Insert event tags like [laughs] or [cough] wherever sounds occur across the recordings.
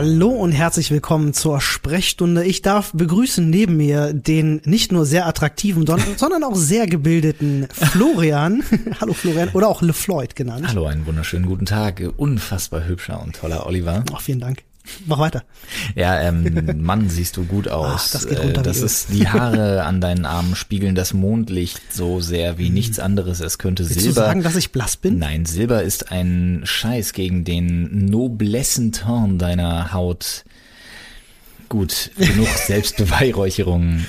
Hallo und herzlich willkommen zur Sprechstunde. Ich darf begrüßen neben mir den nicht nur sehr attraktiven, [laughs] sondern auch sehr gebildeten Florian. [laughs] Hallo Florian oder auch LeFloid genannt. Hallo, einen wunderschönen guten Tag. Unfassbar hübscher und toller Oliver. Ach, vielen Dank. Mach weiter. Ja, ähm, Mann, siehst du gut [laughs] aus. Ach, das geht runter Äh, das ist die Haare an deinen Armen spiegeln das Mondlicht so sehr wie nichts anderes. Es könnte Willst du Silber. sagen, dass ich blass bin? Nein, Silber ist ein Scheiß gegen den noblessen Ton deiner Haut. Gut, genug [laughs] Selbstbeweihräucherung.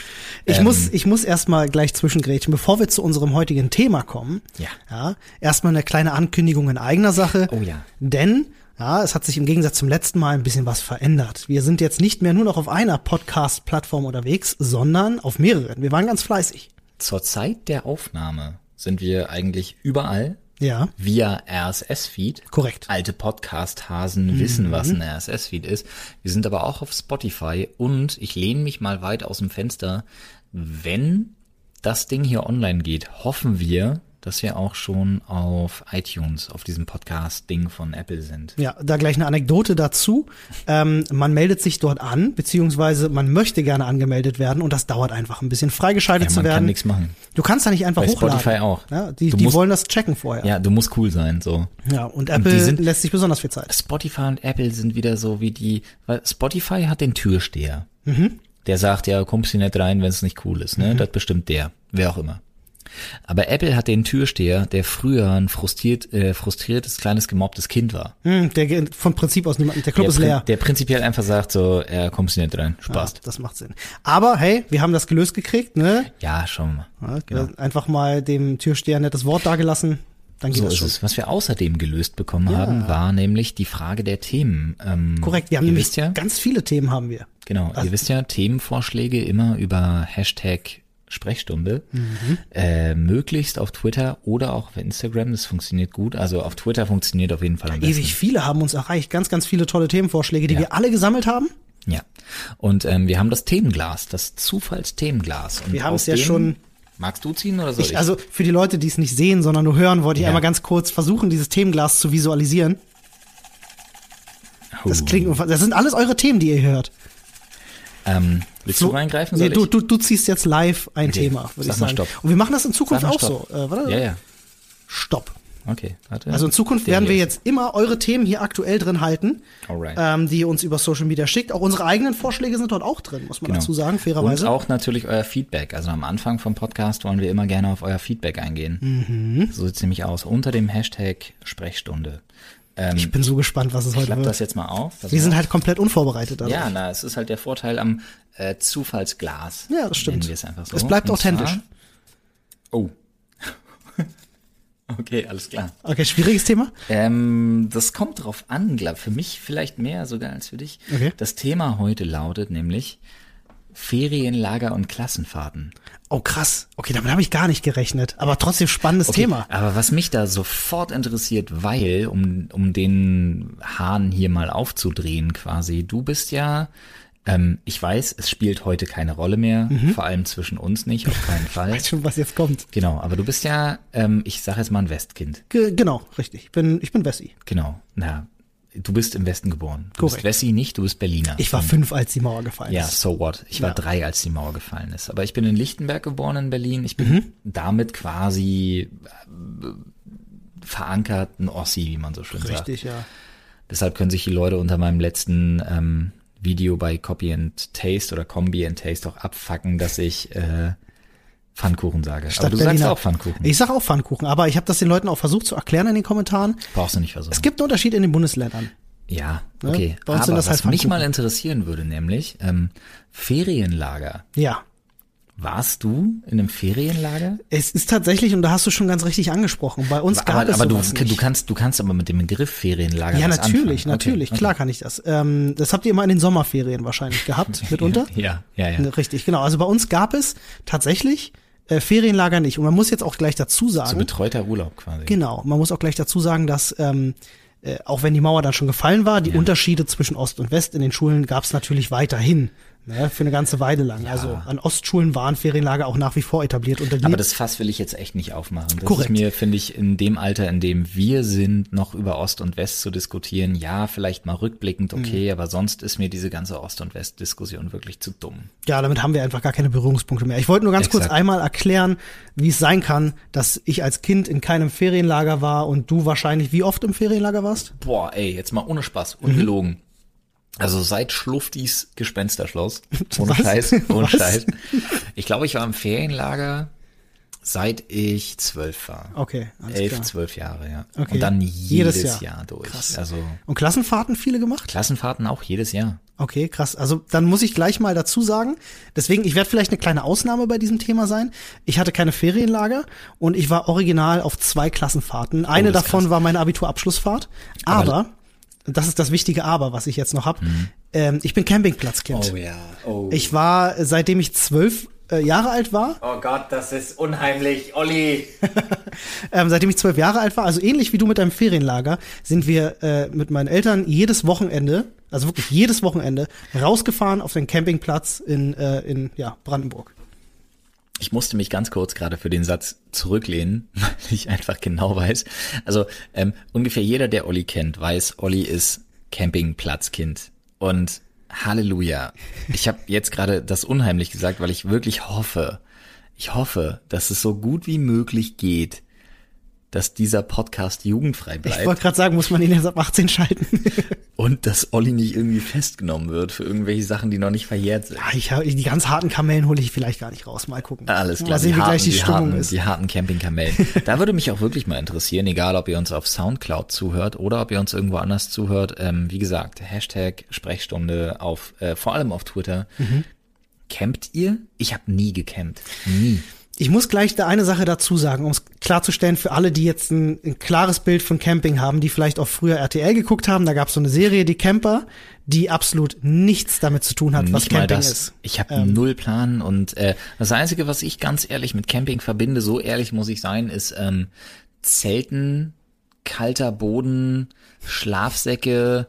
Ich Ähm, muss, ich muss erstmal gleich zwischengrätschen, bevor wir zu unserem heutigen Thema kommen. Ja. Ja. Erstmal eine kleine Ankündigung in eigener Sache. Oh ja. Denn, ja, es hat sich im Gegensatz zum letzten Mal ein bisschen was verändert. Wir sind jetzt nicht mehr nur noch auf einer Podcast-Plattform unterwegs, sondern auf mehreren. Wir waren ganz fleißig. Zur Zeit der Aufnahme sind wir eigentlich überall Ja, via RSS-Feed. korrekt. Alte Podcast-Hasen wissen, was ein RSS-Feed ist. Wir sind aber auch auf Spotify und ich lehne mich mal weit aus dem Fenster. Wenn das Ding hier online geht, hoffen wir, dass wir auch schon auf iTunes, auf diesem Podcast-Ding von Apple sind. Ja, da gleich eine Anekdote dazu. Ähm, man meldet sich dort an, beziehungsweise man möchte gerne angemeldet werden und das dauert einfach ein bisschen. Freigeschaltet Ja, zu man kann werden. nichts machen. Du kannst da nicht einfach Bei hochladen. Spotify auch. Ja, die die musst- wollen das checken vorher. Ja, du musst cool sein, so. Ja, und Apple die sind- lässt sich besonders viel Zeit. Spotify und Apple sind wieder so wie die, weil Spotify hat den Türsteher. Mhm. Der sagt, ja, kommst du nicht rein, wenn es nicht cool ist, ne? Das bestimmt der, wer auch immer. Aber Apple hat den Türsteher, der früher ein frustriert, äh, frustriertes, kleines, gemobbtes Kind war. Hm, der von Prinzip aus niemand. Der Club Der, ist leer. der prinzipiell einfach sagt so, ja, kommst du nicht rein, Spaß. Ja, das macht Sinn. Aber hey, wir haben das gelöst gekriegt, ne? Ja, wir mal. Ja, Einfach mal dem Türsteher ein nettes Wort dagelassen, dann geht So das ist schon. es. Was wir außerdem gelöst bekommen haben, war nämlich die Frage der Themen. Ähm, Korrekt, wir haben nämlich ja, ganz viele Themen haben wir. Genau, ihr wisst ja, Themenvorschläge immer über Hashtag Sprechstunde, Mhm. äh, möglichst auf Twitter oder auch auf Instagram, das funktioniert gut. Also auf Twitter funktioniert auf jeden Fall am besten. Ewig viele haben uns erreicht, ganz, ganz viele tolle Themenvorschläge, die Ja. wir alle gesammelt haben. Ja. Und ähm, wir haben das Themenglas, das Zufallsthemenglas. Und Wir haben es ja schon- Magst du ziehen oder soll ich? Ich, also für die Leute, die es nicht sehen, sondern nur hören, wollte ich Ja. einmal ganz kurz versuchen, dieses Themenglas zu visualisieren. Das Oh. klingt, das sind alles eure Themen, die ihr hört. Ähm, willst Flo- du reingreifen? Nee, Soll du, ich? du, du ziehst jetzt live ein Okay, Thema, würde ich sagen. Stopp. Und wir machen das in Zukunft auch Stopp. so. Äh, warte, Ja, ja. Stopp. Okay, warte. Also in Zukunft werden wir jetzt immer eure Themen hier aktuell drin halten, Alright. ähm, die ihr uns über Social Media schickt. Auch unsere eigenen Vorschläge sind dort auch drin, muss man Genau. dazu sagen, Und fairerweise. auch natürlich euer Feedback. Also am Anfang vom Podcast wollen wir immer gerne auf euer Feedback eingehen. Mhm. So sieht's nämlich aus. Unter dem Hashtag Sprechstunde. Ähm, ich bin so gespannt, was es heute wird. das jetzt mal auf. Pass wir mal sind halt komplett unvorbereitet. Also. Ja, na, es ist halt der Vorteil am äh, Zufallsglas. Ja, das stimmt. Es so. Es bleibt Und authentisch. Zwar, oh. [laughs] okay, alles klar. Okay, schwieriges Thema. Ähm, das kommt drauf an, glaub, für mich vielleicht mehr sogar als für dich. Okay. Das Thema heute lautet nämlich Ferienlager und Klassenfahrten. Oh krass. Okay, damit habe ich gar nicht gerechnet. Aber trotzdem spannendes Okay, Thema. Aber was mich da sofort interessiert, weil, um, um den Hahn hier mal aufzudrehen quasi, du bist ja, ähm, ich weiß, es spielt heute keine Rolle mehr, Mhm. vor allem zwischen uns nicht, auf keinen [laughs] Fall. Weiß schon, was jetzt kommt. Genau, aber du bist ja, ähm, ich sag jetzt mal ein Westkind. Ge genau, richtig. Ich bin, ich bin Wessi. Genau, na, du bist im Westen geboren. Du Korrekt. bist Wessi nicht, du bist Berliner. Ich war fünf, als die Mauer gefallen Ja, ist. so what. Ich war Ja. drei, als die Mauer gefallen ist. Aber ich bin in Lichtenberg geboren in Berlin. Ich bin Mhm. damit quasi äh, verankert ein Ossi, wie man so schön sagt. Richtig, ja. Deshalb können sich die Leute unter meinem letzten ähm, Video bei Copy and Taste oder Combi and Taste auch abfacken, dass ich äh, Pfannkuchen sage. aber du Berliner. sagst auch Pfannkuchen. Ich sag auch Pfannkuchen, aber ich habe das den Leuten auch versucht zu erklären in den Kommentaren. Brauchst du nicht versuchen. Es gibt einen Unterschied in den Bundesländern. ja, Ne? okay. Uns aber was halt mich mal interessieren würde, nämlich ähm, Ferienlager. Ja. Warst du in einem Ferienlager? Es ist tatsächlich, und da hast du schon ganz richtig angesprochen, bei uns gab aber es aber du, nicht. du kannst du kannst aber mit dem Begriff Ferienlager Ja, natürlich, natürlich, Okay, klar kann ich das. Ähm, das habt ihr immer in den Sommerferien wahrscheinlich gehabt, [laughs] mitunter. Ja, ja, ja. Richtig, genau. Also bei uns gab es tatsächlich äh, Ferienlager nicht. Und man muss jetzt auch gleich dazu So sagen, betreuter Urlaub quasi. genau, man muss auch gleich dazu sagen, dass ähm, äh, auch wenn die Mauer dann schon gefallen war, die Unterschiede zwischen Ost und West in den Schulen gab es natürlich weiterhin. Ne, für eine ganze Weile lang. Ja. Also an Ostschulen waren Ferienlager auch nach wie vor etabliert. Und Aber das Fass will ich jetzt echt nicht aufmachen. Das Korrekt. ist mir, finde ich, in dem Alter, in dem wir sind, noch über Ost und West zu diskutieren. Ja, vielleicht mal rückblickend okay, Mhm. aber sonst ist mir diese ganze Ost- und West-Diskussion wirklich zu dumm. ja, damit haben wir einfach gar keine Berührungspunkte mehr. Ich wollte nur ganz kurz Exakt. einmal erklären, wie es sein kann, dass ich als Kind in keinem Ferienlager war und du wahrscheinlich wie oft im Ferienlager warst? Boah, ey, jetzt mal ohne Spaß, Mhm. Also seit Schluftis Gespensterschloss. [laughs] Ohne Was? Scheiß, ohne Was? Scheiß. Ich glaube, ich war im Ferienlager, seit ich zwölf war. Okay, alles Elf, klar. zwölf Jahre, ja. Okay. Und dann Jedes jedes, Jahr. Jahr. durch. Krass. Also Und Klassenfahrten viele gemacht? Klassenfahrten auch jedes Jahr. Okay, krass. Also dann muss ich gleich mal dazu sagen, deswegen, ich werde vielleicht eine kleine Ausnahme bei diesem Thema sein. Ich hatte keine Ferienlager und ich war original auf zwei Klassenfahrten. Eine Oh, davon krass. war meine Abiturabschlussfahrt. Aber, Aber- das ist das wichtige Aber, was ich jetzt noch hab. Ähm, ich bin Campingplatzkind. ja. Oh. Ich war, äh, seitdem ich zwölf äh, Jahre alt war, oh Gott, das ist unheimlich. Olli. [laughs] ähm, seitdem ich zwölf Jahre alt war, also ähnlich wie du mit deinem Ferienlager, sind wir äh, mit meinen Eltern jedes Wochenende, also wirklich jedes Wochenende, rausgefahren auf den Campingplatz in, äh, in ja, Brandenburg. Ich musste mich ganz kurz gerade für den Satz zurücklehnen, [laughs] weil ich einfach genau weiß. Also ähm, ungefähr jeder, der Olli kennt, weiß, Olli ist Campingplatzkind. Und Halleluja. Ich habe jetzt gerade das unheimlich gesagt, weil ich wirklich hoffe, ich hoffe, dass es so gut wie möglich geht, dass dieser Podcast jugendfrei Ich bleibt. wollte gerade sagen, muss man ihn jetzt ab 18 schalten. [laughs] Und dass Olli nicht irgendwie festgenommen wird für irgendwelche Sachen, die noch nicht verjährt sind. ja, ich, hab- die ganz harten Kamellen hole ich vielleicht gar nicht raus. Mal gucken. Alles klar, Mal sehen, wie gleich die, Stimmung harten, ist. die harten Campingkamellen. [laughs] da würde mich auch wirklich mal interessieren, egal ob ihr uns auf Soundcloud zuhört oder ob ihr uns irgendwo anders zuhört. Ähm, wie gesagt, Hashtag Sprechstunde auf, äh, vor allem auf Twitter. Mhm. Campt ihr? Ich habe nie gecampt. Nie. Ich muss gleich da eine Sache dazu sagen, um es klarzustellen für alle, die jetzt ein, ein klares Bild von Camping haben, die vielleicht auch früher RTL geguckt haben. Da gab es so eine Serie, die Camper, die absolut nichts damit zu tun hat, was Nicht mal Camping das. ist. Ähm. Ich habe null Plan und äh, das Einzige, was ich ganz ehrlich mit Camping verbinde, so ehrlich muss ich sein, ist ähm, Zelten, kalter Boden, Schlafsäcke,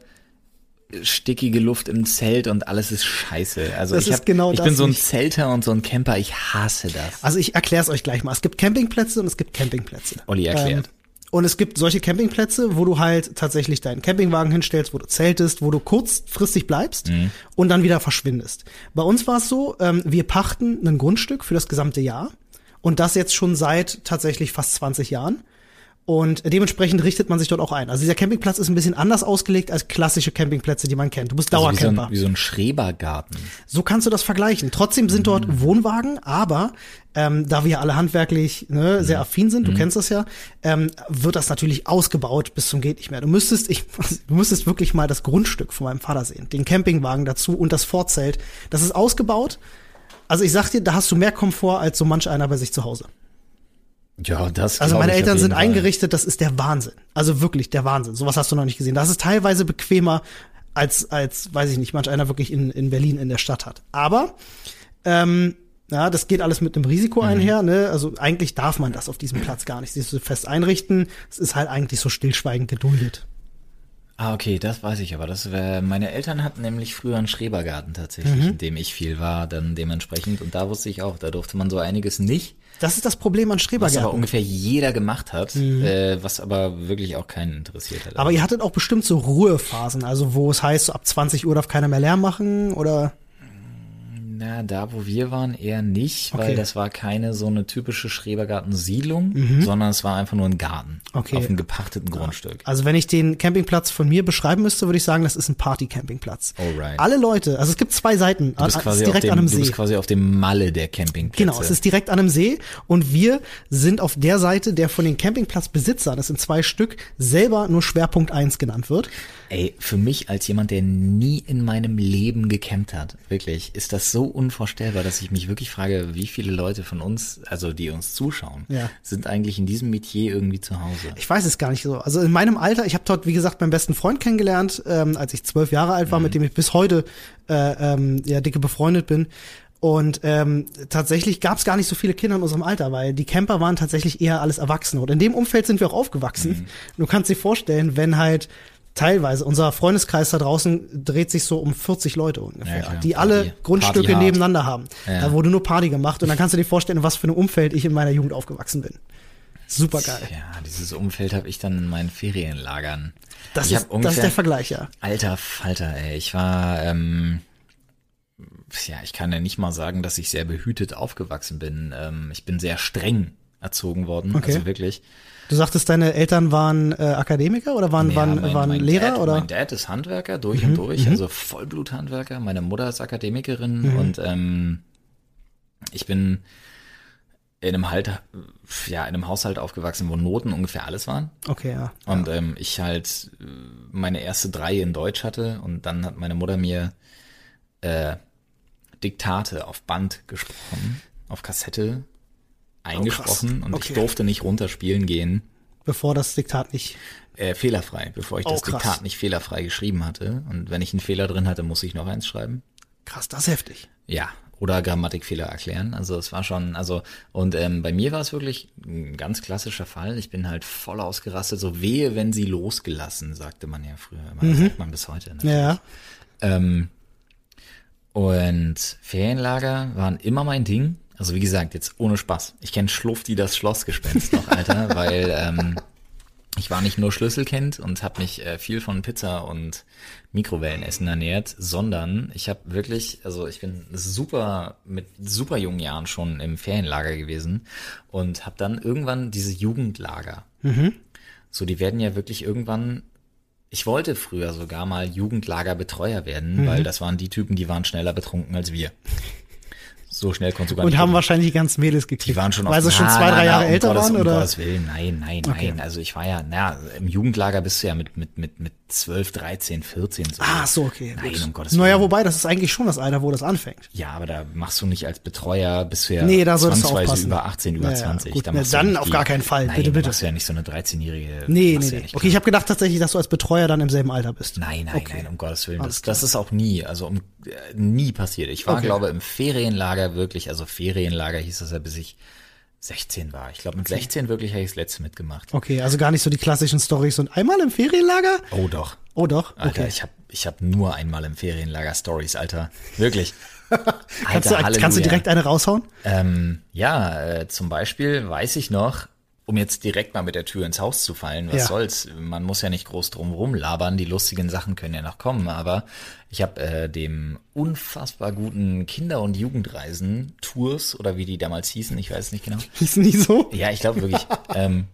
stickige Luft im Zelt und alles ist scheiße. Also Das ich, hab, genau ich das bin so ein. Zelter und so ein Camper, ich hasse das. Also ich erkläre es euch gleich mal. Es gibt Campingplätze und es gibt Campingplätze. Olli erklärt. Ähm, und es gibt solche Campingplätze, wo du halt tatsächlich deinen Campingwagen hinstellst, wo du zeltest, wo du kurzfristig bleibst Mhm. und dann wieder verschwindest. Bei uns war es so, ähm, wir pachten ein Grundstück für das gesamte Jahr und das jetzt schon seit tatsächlich fast 20 Jahren. Und dementsprechend richtet man sich dort auch ein. Also dieser Campingplatz ist ein bisschen anders ausgelegt als klassische Campingplätze, die man kennt. Du bist Also wie, so Dauercamper. ein, wie so ein Schrebergarten. So kannst du das vergleichen. Trotzdem sind dort Mhm. Wohnwagen, aber ähm, da wir alle handwerklich ne, Mhm. sehr affin sind, du kennst das ja, ähm, wird das natürlich ausgebaut bis zum geht nicht mehr. Du müsstest, ich, [laughs] du müsstest wirklich mal das Grundstück von meinem Vater sehen, den Campingwagen dazu und das Vorzelt. Das ist ausgebaut. Also ich sag dir, da hast du mehr Komfort als so manch einer bei sich zu Hause. Ja, das Also meine Eltern sind eingerichtet, das ist der Wahnsinn. Also wirklich der Wahnsinn. Sowas hast du noch nicht gesehen. Das ist teilweise bequemer als, als, weiß ich nicht, manch einer wirklich in, in Berlin in der Stadt hat. Aber, ähm, ja, das geht alles mit einem Risiko Mhm. einher, ne? Also eigentlich darf man das auf diesem Platz gar nicht sich so fest einrichten. Es ist halt eigentlich so stillschweigend geduldet. Ah, okay, das weiß ich aber. Das wär, meine Eltern hatten nämlich früher einen Schrebergarten tatsächlich, Mhm. in dem ich viel war, dann dementsprechend. Und da wusste ich auch, da durfte man so einiges nicht. Das ist das Problem an Was aber ungefähr jeder gemacht hat, äh, was aber wirklich auch keinen interessiert hat. Mhm. Aber ihr hattet auch bestimmt so Ruhephasen, also wo es heißt, so ab 20 Uhr darf keiner mehr Lärm machen oder Na, da wo wir waren eher nicht, Okay. weil das war keine so eine typische Schrebergartensiedlung, sondern es war einfach nur ein Garten Mhm. Okay. auf einem gepachteten Grundstück. Also wenn ich den Campingplatz von mir beschreiben müsste, würde ich sagen, das ist ein Party-Campingplatz. Alright. Alle Leute, also es gibt zwei Seiten. Du bist, es quasi auf direkt dem, an einem du See. bist quasi auf dem Malle der Campingplätze. Genau, es ist direkt an einem See und wir sind auf der Seite, der von den Campingplatzbesitzern, das sind zwei Stück, selber nur Schwerpunkt 1 genannt wird. Ey, für mich als jemand, der nie in meinem Leben gecampt hat, wirklich, ist das so unvorstellbar, dass ich mich wirklich frage, wie viele Leute von uns, also die uns zuschauen, Ja. sind eigentlich in diesem Metier irgendwie zu Hause. Ich weiß es gar nicht so. Also in meinem Alter, ich habe dort, wie gesagt, meinen besten Freund kennengelernt, ähm, als ich zwölf Jahre alt war, Mhm. mit dem ich bis heute äh, ähm, ja dicke befreundet bin. Und ähm, tatsächlich gab es gar nicht so viele Kinder in unserem Alter, weil die Camper waren tatsächlich eher alles Erwachsene. Und in dem Umfeld sind wir auch aufgewachsen. Mhm. Du kannst dir vorstellen, wenn halt Teilweise. Unser Freundeskreis da draußen dreht sich so um 40 Leute ungefähr, Ja, die alle Party. Grundstücke Party nebeneinander haben. Ja. Da wurde nur Party gemacht und dann kannst du dir vorstellen, was für einem Umfeld ich in meiner Jugend aufgewachsen bin. Super geil. Ja, dieses Umfeld habe ich dann in meinen Ferienlagern. Das, ich ist, hab das ungefähr, ist der Vergleich, ja. Alter Falter, ey. Ich war, ähm, ja, ich kann ja nicht mal sagen, dass ich sehr behütet aufgewachsen bin. Ähm, ich bin sehr streng erzogen worden. Okay. Also wirklich. Du sagtest, deine Eltern waren äh, Akademiker oder waren, Ja, waren, mein- waren mein Lehrer Dad, oder? Mhm, Mein Dad ist Handwerker durch und durch, also Vollbluthandwerker. Meine Mutter ist Akademikerin und ähm, ich bin in einem halt, ja, in einem Haushalt aufgewachsen, wo Noten ungefähr alles waren. Okay, ja. Und ähm, ich halt äh, meine erste drei in Deutsch hatte und dann hat meine Mutter mir äh, Diktate auf Band gesprochen, auf Kassette eingesprochen und Okay. ich durfte nicht runterspielen gehen, Bevor das Diktat nicht. äh, fehlerfrei, bevor ich Oh, das krass. Diktat nicht fehlerfrei geschrieben hatte. Und wenn ich einen Fehler drin hatte, muss ich noch eins schreiben. Krass, das ist heftig. Ja, oder Grammatikfehler erklären. Also es war schon, also und ähm, bei mir war es wirklich ein ganz klassischer Fall. Ich bin halt voll ausgerastet, so wehe, wenn sie losgelassen, sagte man ja früher. immer. Das sagt man bis heute. natürlich. Ja, ja. Ähm, und Ferienlager waren immer mein Ding. Also wie gesagt, jetzt ohne Spaß. Ich kenne Schlufti das Schlossgespenst noch, Alter, [laughs] weil ähm, ich war nicht nur Schlüsselkind und habe mich äh, viel von Pizza und Mikrowellenessen ernährt, sondern ich habe wirklich, also ich bin super mit super jungen Jahren schon im Ferienlager gewesen und habe dann irgendwann diese Jugendlager. So, die werden ja wirklich irgendwann ich wollte früher sogar mal Jugendlagerbetreuer werden, Mhm. weil das waren die Typen, die waren schneller betrunken als wir. So schnell konntest du gar Und nicht haben wahrscheinlich die ganzen Mädels gekriegt. Die waren schon Weil sie schon zwei, drei Jahre um älter waren, um oder? Gottes Willen, nein, nein, Okay. nein. Also ich war ja, naja, im Jugendlager bist du ja mit, mit, mit, mit 12, 13, 14 so. Ah, so, okay. Nein, gut. um Gottes Naja, Willen. wobei, das ist eigentlich schon das Alter, wo das anfängt. Ja, aber da machst du nicht als Betreuer, du ja Nee, da du zwangsweise über 18, über Ja, ja, 20. gut. Da du dann nicht auf die- gar keinen Fall. Nein, Bitte, du bitte. machst ja nicht so eine 13-jährige. Nee, nee, ja nee. nicht Okay, ich habe gedacht tatsächlich, dass du als Betreuer dann im selben Alter bist. Nein, nein, Okay. nein, um Gottes Willen. Das, das ist auch nie, also um, äh, nie passiert. Ich war, Okay. glaube im Ferienlager wirklich, also Ferienlager hieß das ja, bis ich 16 war. Ich glaube, mit 16 wirklich habe ich das letzte mitgemacht. Okay, also gar nicht so die klassischen Stories und einmal im Ferienlager? Oh doch. Oh doch, Alter, okay. ich habe ich hab nur einmal im Ferienlager Stories, Alter. Wirklich. [laughs] Alter, kannst, du, kannst du direkt eine raushauen? Ähm, ja, äh, zum Beispiel weiß ich noch, um jetzt direkt mal mit der Tür ins Haus zu fallen, was Ja. soll's, man muss ja nicht groß drum rumlabern, die lustigen Sachen können ja noch kommen, aber ich habe äh, dem unfassbar guten Kinder- und Jugendreisen Tours oder wie die damals hießen, ich weiß nicht genau. [laughs] Hieß nie so? Ja, ich glaube wirklich, [laughs] ähm,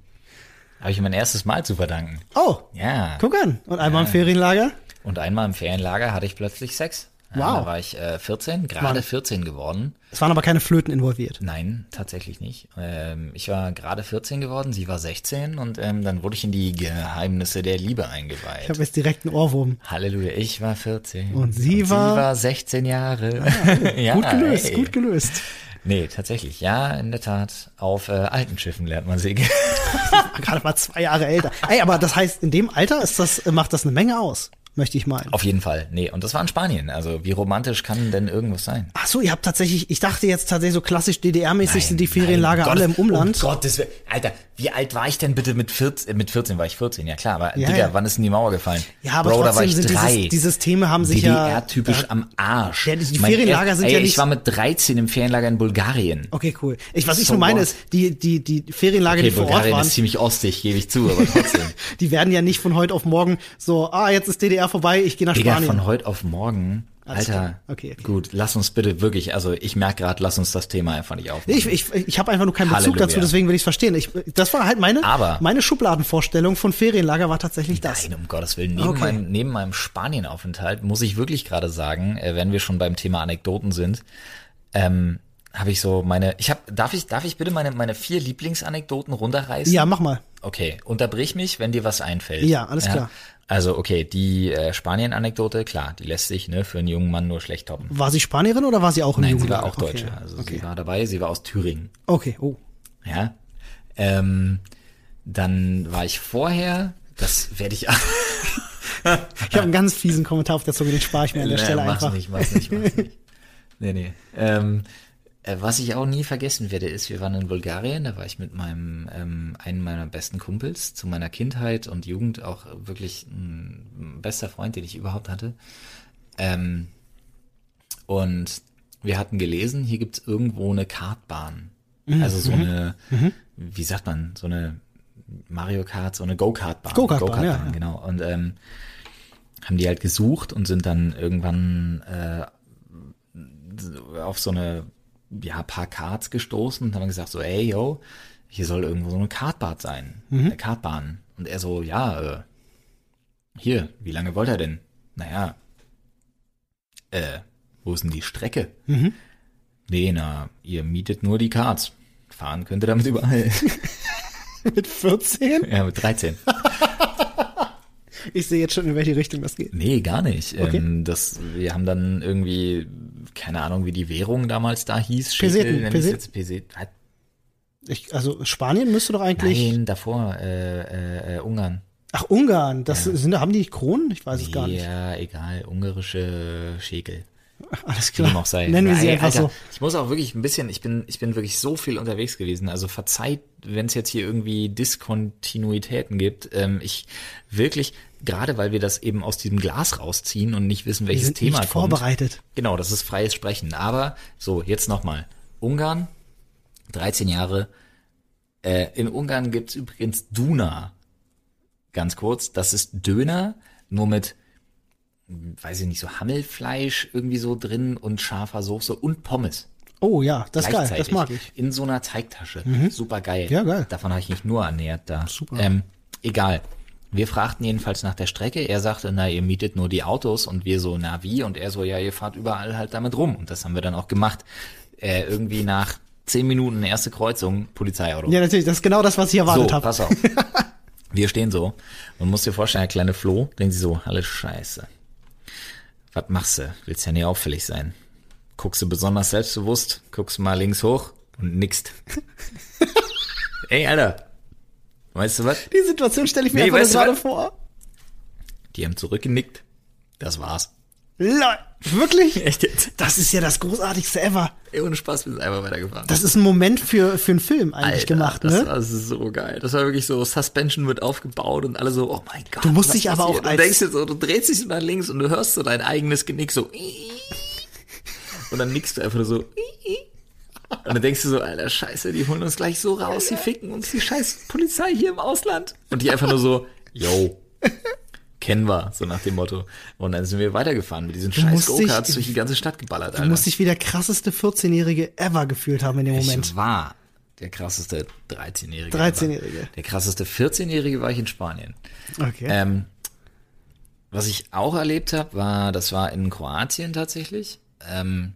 habe ich mein erstes Mal zu verdanken. Oh, Ja. guck an. Und einmal im Ferienlager? Und einmal im Ferienlager hatte ich plötzlich Sex. Ja, Wow. Da war ich äh, 14, gerade Mann. 14 geworden. Es waren aber keine Flöten involviert. Nein, tatsächlich nicht. Ähm, ich war gerade 14 geworden, sie war 16 und ähm, dann wurde ich in die Geheimnisse der Liebe Ich eingeweiht. habe jetzt direkt einen Ohrwurm. Halleluja, ich war 14. Und sie war- Sie war 16 Jahre. [laughs] ja, Gut gelöst, ey. gut gelöst. Nee, tatsächlich, ja, in der Tat. Auf äh, alten Schiffen lernt man segeln. [laughs] Gerade mal zwei Jahre älter. Ey, aber das heißt, in dem Alter ist das, macht das eine Menge aus, möchte ich meinen. Auf jeden Fall. Nee, und das war in Spanien. Also wie romantisch kann denn irgendwas sein? Ach so, ihr habt tatsächlich, ich dachte jetzt tatsächlich so klassisch DDR-mäßig sind die Ferienlager nein, alle im Gottes- Umland. Um Gottes Willen. Alter, wie alt war ich denn bitte mit 14? Äh, mit 14 war ich 14, ja klar, aber Ja, Digga, ja. wann ist denn die Mauer gefallen? Ja, aber Bro, da war ich sind drei. dieses, die Systeme haben sich ja. DDR-typisch am Arsch. Ja, die- Ferienlager er- sind ey, ja Ich nicht- war mit 13 im Ferienlager in Bulgarien. Okay, cool. Ich, was ich So nur meine ist, die, die, die Ferienlager, Okay, die vor Ort Bulgarien waren, ist ziemlich ostig, gebe ich zu, aber trotzdem. [laughs] die werden ja nicht von heute auf morgen so, ah, jetzt ist DDR vorbei, ich gehe nach Digga, Spanien. von heute auf morgen. Alter. Okay, okay. gut, lass uns bitte wirklich, also ich merke gerade, lass uns das Thema einfach nicht aufmachen. Ich ich, ich habe einfach nur keinen Bezug Halleluja. dazu, deswegen will ich es verstehen. Ich, das war halt meine, Aber- meine Schubladenvorstellung von Ferienlager war tatsächlich das. Nein, um Gottes Willen. Neben, Okay. meinem, neben meinem Spanienaufenthalt muss ich wirklich gerade sagen, äh, wenn wir schon beim Thema Anekdoten sind, ähm, habe ich so meine, ich habe, darf ich, darf ich bitte meine, meine vier Lieblingsanekdoten runterreißen? Ja, mach mal. Okay, unterbrich mich, wenn dir was einfällt. Ja, alles klar. Also, okay, die äh, Spanien-Anekdote, klar, die lässt sich ne, für einen jungen Mann nur schlecht toppen. War sie Spanierin oder war sie auch im Nein, sie war auch Deutsche. Okay, Also okay. sie war dabei, sie war aus Thüringen. okay, oh. Ja. Ähm, dann war ich vorher, das werde ich [laughs] Ich habe einen ganz fiesen Kommentar auf der Zunge, den spare ich mir an der [laughs] Stelle mach's einfach. nicht, mach's nicht, mach's nicht. [laughs] Nee, nee. Ähm, Äh, was ich auch nie vergessen werde, ist, wir waren in Bulgarien, da war ich mit meinem, ähm, einem meiner besten Kumpels zu meiner Kindheit und Jugend, auch wirklich ein bester Freund, den ich überhaupt hatte. Ähm, und wir hatten gelesen, hier gibt's irgendwo eine Kartbahn. Also so eine, wie sagt man, so eine Mario Kart, so eine Go-Kart-Bahn. Go-Kart-Bahn, ja, ja. genau. Und ähm, haben die halt gesucht und sind dann irgendwann äh, auf so eine, ja, paar Karts gestoßen und haben gesagt so, ey, yo, hier soll irgendwo so eine Kartbahn sein, eine Kartbahn. Und er so, ja, äh, hier, wie lange wollt er denn? Naja, äh, wo ist denn die Strecke? Nee, na, ihr mietet nur die Karts. Fahren könnt ihr damit überall. [laughs] Mit 14? ja, mit 13. Ich sehe jetzt schon, in welche Richtung das geht. Nee, gar nicht. Okay. Ähm, das, wir haben dann irgendwie, keine Ahnung, wie die Währung damals da hieß. Peseten, Peseten. Peset. Ich, also Spanien müsste doch eigentlich. Nein, davor, äh, äh, äh, Ungarn. Ach, Ungarn. Das sind, haben die Kronen? Ich weiß es gar nicht. Ja, egal, ungarische Schekel. [laughs] Alles klar. Nennen wir sie Ey, einfach Alter, so. Ich muss auch wirklich ein bisschen, ich bin, ich bin wirklich so viel unterwegs gewesen. Also verzeiht, wenn es jetzt hier irgendwie Diskontinuitäten gibt. Ähm, ich wirklich, gerade weil wir das eben aus diesem Glas rausziehen und nicht wissen, Wir welches sind Thema nicht kommt. vorbereitet. Genau, das ist freies Sprechen. Aber so, jetzt nochmal. Ungarn, 13 Jahre. Äh, in Ungarn gibt's übrigens Duna. Ganz kurz, das ist Döner, nur mit, weiß ich nicht, so Hammelfleisch irgendwie so drin und scharfer Soße und Pommes. Oh ja, das ist geil. Das mag ich. In so einer Teigtasche. Super geil. Ja, geil. Davon habe ich mich nur ernährt da. Super. Ähm, egal. Wir fragten jedenfalls nach der Strecke. Er sagte, na, ihr mietet nur die Autos und wir so, na wie? Und er so, ja, ihr fahrt überall halt damit rum. Und das haben wir dann auch gemacht. Äh, irgendwie nach zehn Minuten erste Kreuzung, Polizeiauto. Ja, natürlich. Das ist genau das, was ich so, erwartet habe. pass auf. [laughs] Wir stehen so und musst dir vorstellen, der kleine Flo, denkt sich so, alles scheiße. Was machst du? Willst ja nie auffällig sein. Guckst du besonders selbstbewusst, guckst mal links hoch und nickst. [laughs] Ey, Alter. Weißt du was? Die Situation stelle ich mir Nee, einfach du gerade vor. Die haben zurückgenickt. Das war's. Lol. Wirklich? [laughs] Echt jetzt? Das ist ja das großartigste ever. Ey, ohne Spaß, wir sind einfach weitergefahren. Das ist ein Moment für, für einen Film eigentlich Alter, gemacht, das ne? war so geil. Das war wirklich so, Suspension wird aufgebaut und alle so, oh mein Gott. Du musst dich aber auch? Du als- denkst dir so, du drehst dich nach links und du hörst so dein eigenes Genick so. Und dann nickst du einfach nur so. Und dann denkst du so, alter Scheiße, die holen uns gleich so raus, die ficken uns die scheiß Polizei hier im Ausland. Und die einfach nur so, yo, kennen wir, so nach dem Motto. Und dann sind wir weitergefahren mit diesen scheiß musst dich- Go-Karts durch die ganze Stadt geballert, Du Alter. musst dich wie der krasseste 14-Jährige ever gefühlt haben in dem Moment. Ich war der krasseste 13-Jährige. 13-Jährige. Der krasseste 14-Jährige war ich in Spanien. Okay. Ähm, was ich auch erlebt habe, war, das war in Kroatien tatsächlich. Ähm,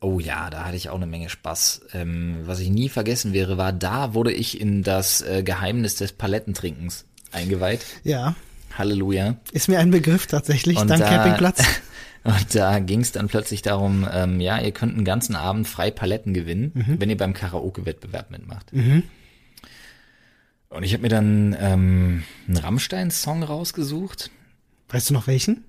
oh ja, da hatte ich auch eine Menge Spaß. Ähm, was ich nie vergessen wäre, war, da wurde ich in das äh, Geheimnis des Palettentrinkens eingeweiht. ja. Halleluja. Ist mir ein Begriff tatsächlich, Und dank da- Campingplatz. [laughs] Und da ging es dann plötzlich darum, ähm, ja, ihr könnt einen ganzen Abend frei Paletten gewinnen, wenn ihr beim Karaoke-Wettbewerb mitmacht. Und ich habe mir dann ähm, einen Rammstein-Song rausgesucht. Weißt du noch welchen?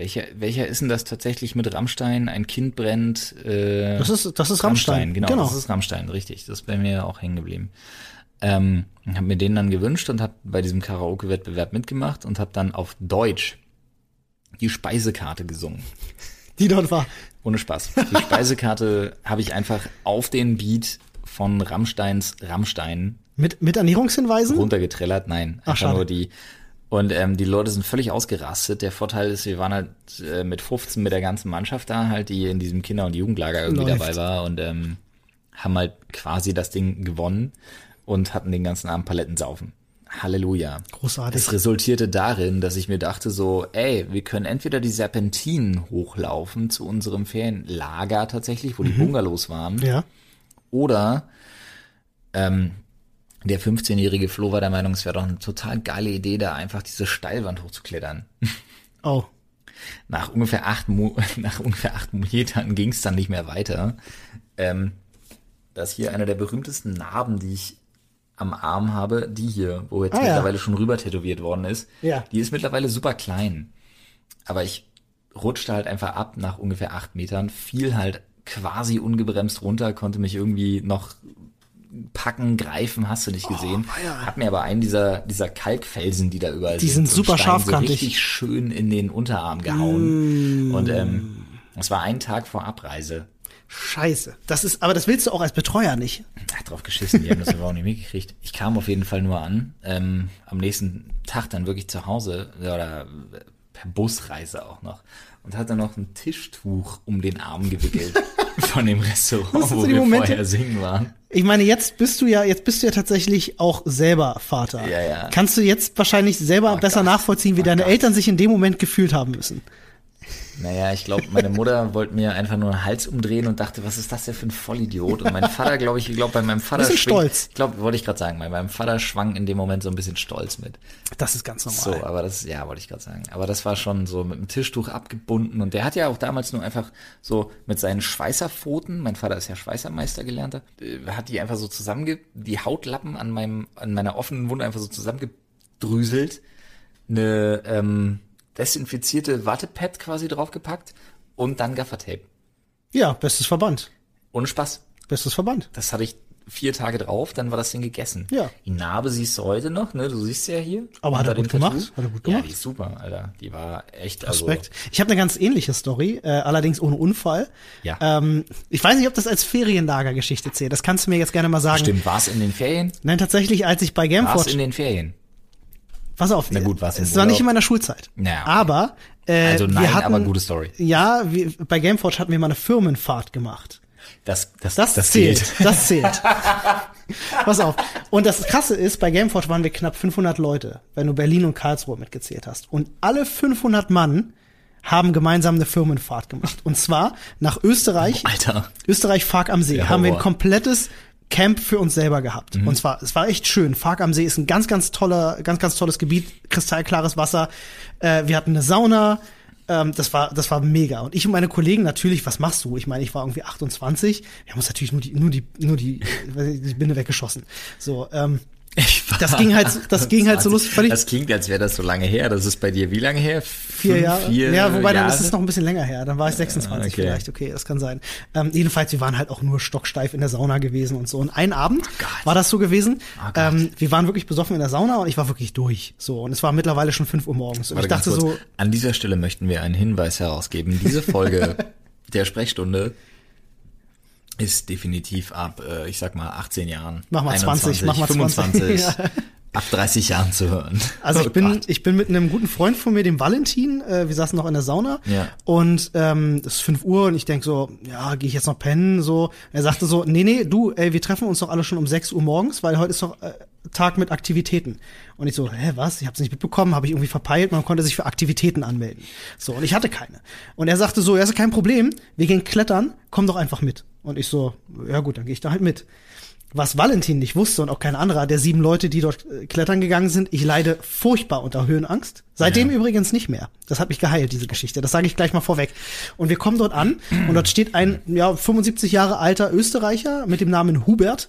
Welcher, welcher ist denn das tatsächlich mit Rammstein? Ein Kind brennt. Äh, Das ist, das ist Rammstein. genau, das ist Rammstein, richtig. Das ist bei mir auch hängen geblieben. Ähm, habe mir den dann gewünscht und habe bei diesem Karaoke-Wettbewerb mitgemacht und habe dann auf Deutsch die Speisekarte gesungen. Die dort war. Ohne Spaß. Die Speisekarte [laughs] habe ich einfach auf den Beat von Rammsteins Rammstein Mit, mit Ernährungshinweisen? runtergetrellert. Nein, Ach, einfach schade. nur die. Und ähm, die Leute sind völlig ausgerastet. Der Vorteil ist, wir waren halt äh, mit 15 mit der ganzen Mannschaft da, halt, die in diesem Kinder- und Jugendlager irgendwie Läuft. dabei war und ähm, haben halt quasi das Ding gewonnen und hatten den ganzen Abend Paletten saufen. Halleluja. Großartig. Es resultierte darin, dass ich mir dachte so, ey, wir können entweder die Serpentinen hochlaufen zu unserem Ferienlager tatsächlich, wo die Bungalows waren, Mhm. Ja. oder ähm, der 15-jährige Flo war der Meinung, es wäre doch eine total geile Idee, da einfach diese Steilwand hochzuklettern. [laughs] Oh. Nach ungefähr acht, Mo [laughs] nach ungefähr acht Metern ging es dann nicht mehr weiter. Ähm, das ist hier eine der berühmtesten Narben, die ich am Arm habe, die hier, wo jetzt Ah, ja. mittlerweile schon rüber tätowiert worden ist. Ja. Die ist mittlerweile super klein. Aber ich rutschte halt einfach ab nach ungefähr acht Metern, fiel halt quasi ungebremst runter, konnte mich irgendwie noch packen, greifen, hast du nicht gesehen. Oh, weia. Hat mir aber einen dieser, dieser Kalkfelsen, die da überall Die sind so super Stein, scharfkantig. So richtig schön in den Unterarm gehauen. Und ähm, es war ein Tag vor Abreise. Scheiße. Das ist, aber das willst du auch als Betreuer nicht. Ach, drauf geschissen, die haben das aber auch nicht mitgekriegt. Ich kam auf jeden Fall nur an, ähm, am nächsten Tag dann wirklich zu Hause oder per Busreise auch noch und hatte noch ein Tischtuch um den Arm gewickelt [laughs] von dem Restaurant, Das sind wo wir Momente- vorher singen waren. Ich meine, jetzt bist du ja, jetzt bist du ja tatsächlich auch selber Vater. Ja, ja. Kannst du jetzt wahrscheinlich selber Oh besser Gott. nachvollziehen, wie Oh deine Gott. Eltern sich in dem Moment gefühlt haben müssen. Naja, ich glaube, meine Mutter [laughs] wollte mir einfach nur den Hals umdrehen und dachte, was ist das denn für ein Vollidiot? Und mein Vater, glaube ich, ich glaube, bei meinem Vater Bisschen schwingt- stolz. Ich glaube, wollte ich gerade sagen, bei meinem Vater schwang in dem Moment so ein bisschen Stolz mit. Das ist ganz normal. So, aber das, ja, wollte ich gerade sagen. Aber das war schon so mit dem Tischtuch abgebunden und der hat ja auch damals nur einfach so mit seinen Schweißerpfoten, mein Vater ist ja Schweißermeister gelernter, äh, hat die einfach so zusammenge, die Hautlappen an meinem, an meiner offenen Wunde einfach so zusammengedrüselt, eine ähm, desinfizierte Wattepad quasi draufgepackt und dann Gaffertape. Ja, bestes Verband. Ohne Spaß. Bestes Verband. Das hatte ich vier Tage drauf, dann war das Ding gegessen. Ja. Die Narbe siehst du heute noch, ne? Du siehst sie ja hier. Aber hat er gut gemacht? Hat er gut Ja, gemacht? die ist super, Alter. Die war echt, also. Respekt. Ich habe eine ganz ähnliche Story, äh, allerdings ohne Unfall. Ja. Ähm, ich weiß nicht, ob das als Ferienlagergeschichte zählt. Das kannst du mir jetzt gerne mal sagen. Stimmt, war es in den Ferien? Nein, tatsächlich, als ich bei War es Gameforge in den Ferien? Pass auf, Na gut, war's es war nicht in meiner Schulzeit. Ja, okay. Aber äh, Also nein, wir hatten, aber gute Story. Ja, wir, bei Gameforge hatten wir mal eine Firmenfahrt gemacht. Das, das, Das, zählt. Das zählt. [laughs] Pass auf. Und das Krasse ist, bei Gameforge waren wir knapp 500 Leute, wenn du Berlin und Karlsruhe mitgezählt hast. Und alle 500 Mann haben gemeinsam eine Firmenfahrt gemacht. Und zwar nach Österreich. Alter. Österreich Fark am See. Der haben wir ein komplettes Camp für uns selber gehabt. Mhm. Und zwar, es war echt schön. Fark am See ist ein ganz, ganz toller, ganz, ganz tolles Gebiet, kristallklares Wasser. Äh, wir hatten eine Sauna. Ähm, das war, das war mega. Und ich und meine Kollegen natürlich, was machst du? Ich meine, ich war irgendwie 28. Wir haben uns natürlich nur die, nur die, nur die, äh, die Binde weggeschossen. So, ähm, Das ging halt- das ging halt so lustig, völlig- Das klingt, als wäre das so lange her. Das ist bei dir wie lange her? vier Fünf, Jahre. Vier ja, wobei dann Jahre? ist es noch ein bisschen länger her. Dann war ich 26 okay. vielleicht. Okay, das kann sein. Ähm, jedenfalls, wir waren halt auch nur stocksteif in der Sauna gewesen und so. Und einen Abend Oh war das so gewesen. Oh ähm, wir waren wirklich besoffen in der Sauna und ich war wirklich durch. So und es war mittlerweile schon 5 Uhr morgens. Und Warte ich dachte so, An dieser Stelle möchten wir einen Hinweis herausgeben. Diese Folge [laughs] der Sprechstunde ist definitiv ab, äh, ich sag mal, 18 Jahren. Mach mal 20, 21, mach mal 20. 25, Ja. ab 30 Jahren zu hören. Also Oh ich bin, ich bin mit einem guten Freund von mir, dem Valentin, äh, wir saßen noch in der Sauna Ja. und ähm, es ist 5 Uhr und ich denk so, ja, gehe ich jetzt noch pennen? So, er sagte so, nee, nee, du, ey, wir treffen uns doch alle schon um 6 Uhr morgens, weil heute ist doch äh, Tag mit Aktivitäten. Und ich so, hä, was? Ich hab's nicht mitbekommen, habe ich irgendwie verpeilt, man konnte sich für Aktivitäten anmelden. So, und ich hatte keine. Und er sagte so, ja, ist kein Problem, wir gehen klettern, komm doch einfach mit. Und ich so, ja gut, dann gehe ich da halt mit. Was Valentin nicht wusste und auch kein anderer der sieben Leute, die dort äh, klettern gegangen sind, ich leide furchtbar unter Höhenangst. Seitdem übrigens nicht mehr. Das hat mich geheilt, diese Geschichte. Das sage ich gleich mal vorweg. Und wir kommen dort an und dort steht ein ja, 75 Jahre alter Österreicher mit dem Namen Hubert.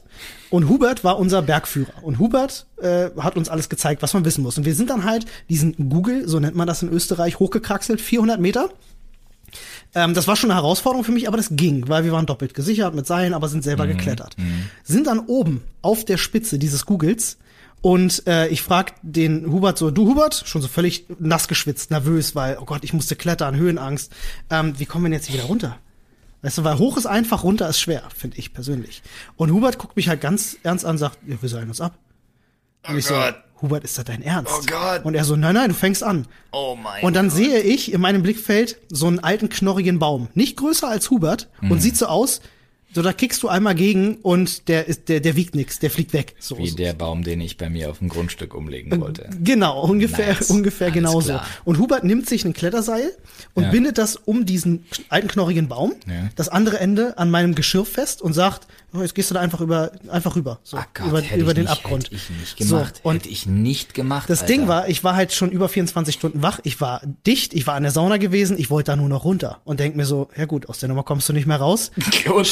Und Hubert war unser Bergführer. Und Hubert äh, hat uns alles gezeigt, was man wissen muss. Und wir sind dann halt diesen Google, so nennt man das in Österreich, hochgekraxelt, 400 Meter. Ähm, das war schon eine Herausforderung für mich, aber das ging, weil wir waren doppelt gesichert mit Seilen, aber sind selber geklettert. Sind dann oben auf der Spitze dieses Googles und äh, ich frag den Hubert so, du Hubert, schon so völlig nass geschwitzt, nervös, weil, oh Gott, ich musste klettern, Höhenangst. Ähm, wie kommen wir denn jetzt hier wieder runter? Weißt du, weil hoch ist einfach, runter ist schwer, finde ich persönlich. Und Hubert guckt mich halt ganz ernst an und sagt, ja, wir seilen uns ab. Und ich Gott. so, Hubert, ist das dein Ernst? Oh Gott. Und er so, nein, nein, du fängst an. Oh mein Und dann Gott. sehe ich in meinem Blickfeld so einen alten knorrigen Baum, nicht größer als Hubert Mhm. und sieht so aus, so da kickst du einmal gegen und der ist der der wiegt nix, der fliegt weg. So, Wie so. der Baum, den ich bei mir auf dem Grundstück umlegen wollte. Genau, ungefähr Nice. ungefähr Alles genauso. klar. Und Hubert nimmt sich ein Kletterseil und Ja. bindet das um diesen alten knorrigen Baum, Ja. das andere Ende an meinem Geschirr fest und sagt, oh, jetzt gehst du da einfach über einfach rüber, so Ah Gott, über über den nicht, Abgrund. Hätte ich nicht gemacht. So, und hätte ich nicht gemacht. Das Alter. Ding war, ich war halt schon über 24 Stunden wach, ich war dicht, ich war in der Sauna gewesen, ich wollte da nur noch runter und denk mir so, ja gut, aus der Nummer kommst du nicht mehr raus. [laughs] Und,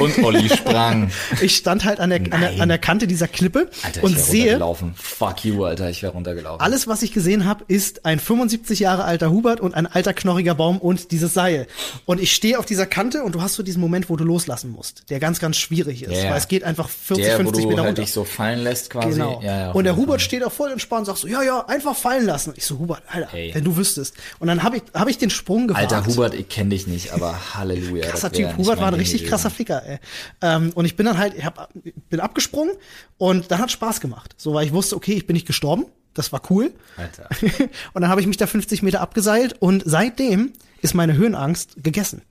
und Olli und Olli sprang. [laughs] Ich stand halt an der, an der, an der Kante dieser Klippe Alter, und ich wäre sehe, runtergelaufen. Fuck you, Alter, ich wäre runtergelaufen. alles, was ich gesehen habe, ist ein 75 Jahre alter Hubert und ein alter knorriger Baum und dieses Seil. Und ich stehe auf dieser Kante und du hast so diesen Moment, wo du loslassen musst, der ganz, ganz schwierig ist, ja. weil es geht einfach 40, der, wo 50 du Meter halt runter. dich so fallen lässt quasi. Genau. Ja, ja, und der Hubert steht auch voll entspannt und sagt so, ja, ja, einfach fallen lassen. Ich so, Hubert, Alter, Ey. wenn du wüsstest. Und dann habe ich, hab ich den Sprung gewagt. Alter Hubert, ich kenne dich nicht, aber Halleluja. krasser Typ. Hubert war ein richtig gewesen. krasser Ficker, ey. Ähm, und ich bin dann halt, ich hab, bin abgesprungen und dann hat Spaß gemacht. So, weil ich wusste, okay, ich bin nicht gestorben. Das war cool. Alter. [laughs] und dann habe ich mich da 50 Meter abgeseilt und seitdem ist meine Höhenangst gegessen.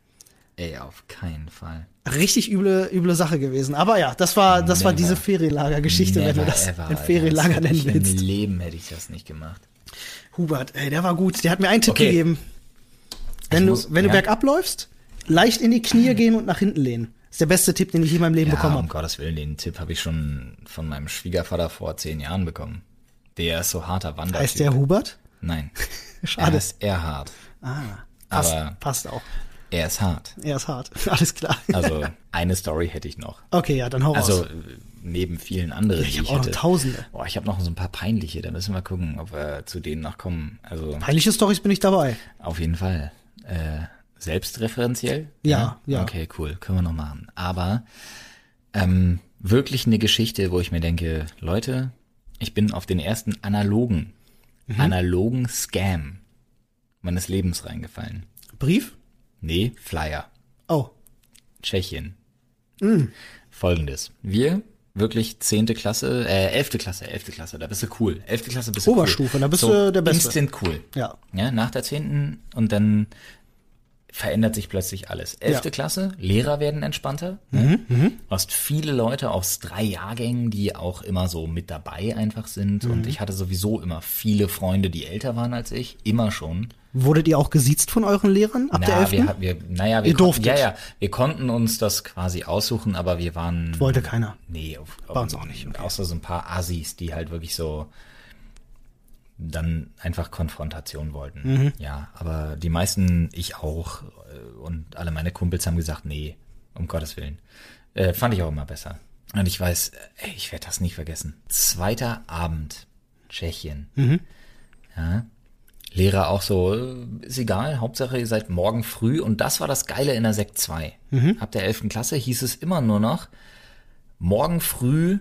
Ey, auf keinen Fall. Richtig üble, üble Sache gewesen. Aber ja, das war, das war Never. diese Ferienlager-Geschichte, wenn du das ever, ein. Ferienlager nennen willst. Im Leben hätte ich das nicht gemacht. Hubert, ey, der war gut. Der hat mir einen Tipp Okay. gegeben. Wenn Ich du, muss- wenn du ja. bergab läufst, leicht in die Knie gehen und nach hinten lehnen. Ist der beste Tipp, den ich je in meinem Leben Ja, bekommen um habe. Gottes Willen, den Tipp habe ich schon von meinem Schwiegervater vor zehn Jahren bekommen. Der ist so harter Wandertyp. Heißt der Hubert? Nein. [laughs] Schade. Er ist Erhard. Ah, passt, Aber- passt auch. Er ist hart. Er ist hart. [laughs] Alles klar. Also eine Story hätte ich noch. Okay, ja, dann hau Also raus. neben vielen anderen. ich die habe auch noch hätte. Tausende. Boah, ich habe noch so ein paar peinliche. Da müssen wir gucken, ob wir zu denen noch kommen. Also Peinliche Stories bin ich dabei. auf jeden Fall. Äh, selbstreferenziell? Ja, ja. Okay, cool. Können wir noch machen. Aber ähm, wirklich eine Geschichte, wo ich mir denke, Leute, ich bin auf den ersten analogen, Mhm. analogen Scam meines Lebens reingefallen. Brief? Nee, Flyer. Oh. Tschechien. Mm. Folgendes. Wir, wirklich zehnte Klasse, äh, elfte Klasse, elfte Klasse, da bist du cool. Elfte Klasse bist du Oberstufe, cool. da bist du der Beste. Instant cool. Ja. Ja, nach der zehnten und dann verändert sich plötzlich alles. Elfte Ja. Mhm, Klasse, Lehrer werden entspannter. Ne? Du hast viele Leute aus drei Jahrgängen, die auch immer so mit dabei einfach sind. Mhm. Und ich hatte sowieso immer viele Freunde, die älter waren als ich. Immer schon. Wurdet ihr auch gesiezt von euren Lehrern ab der Na, 11.? wir, wir, naja, wir Ihr durftet. ja, ja, wir konnten uns das quasi aussuchen, aber wir waren. Wollte keiner. Nee, auf, Bei uns auch nicht, okay. Außer so ein paar Assis, die halt wirklich so dann einfach Konfrontation wollten. Mhm. Ja, aber die meisten, ich auch, äh, und alle meine Kumpels haben gesagt, nee, um Gottes Willen. Äh, fand ich auch immer besser. Und ich weiß, ey, ich werde das nicht vergessen. Zweiter Abend, Tschechien. Mhm. Ja. Lehrer auch so, äh, ist egal, Hauptsache ihr seid morgen früh. Und das war das Geile in der Sekt 2. Mhm. Ab der 11. Klasse hieß es immer nur noch, morgen früh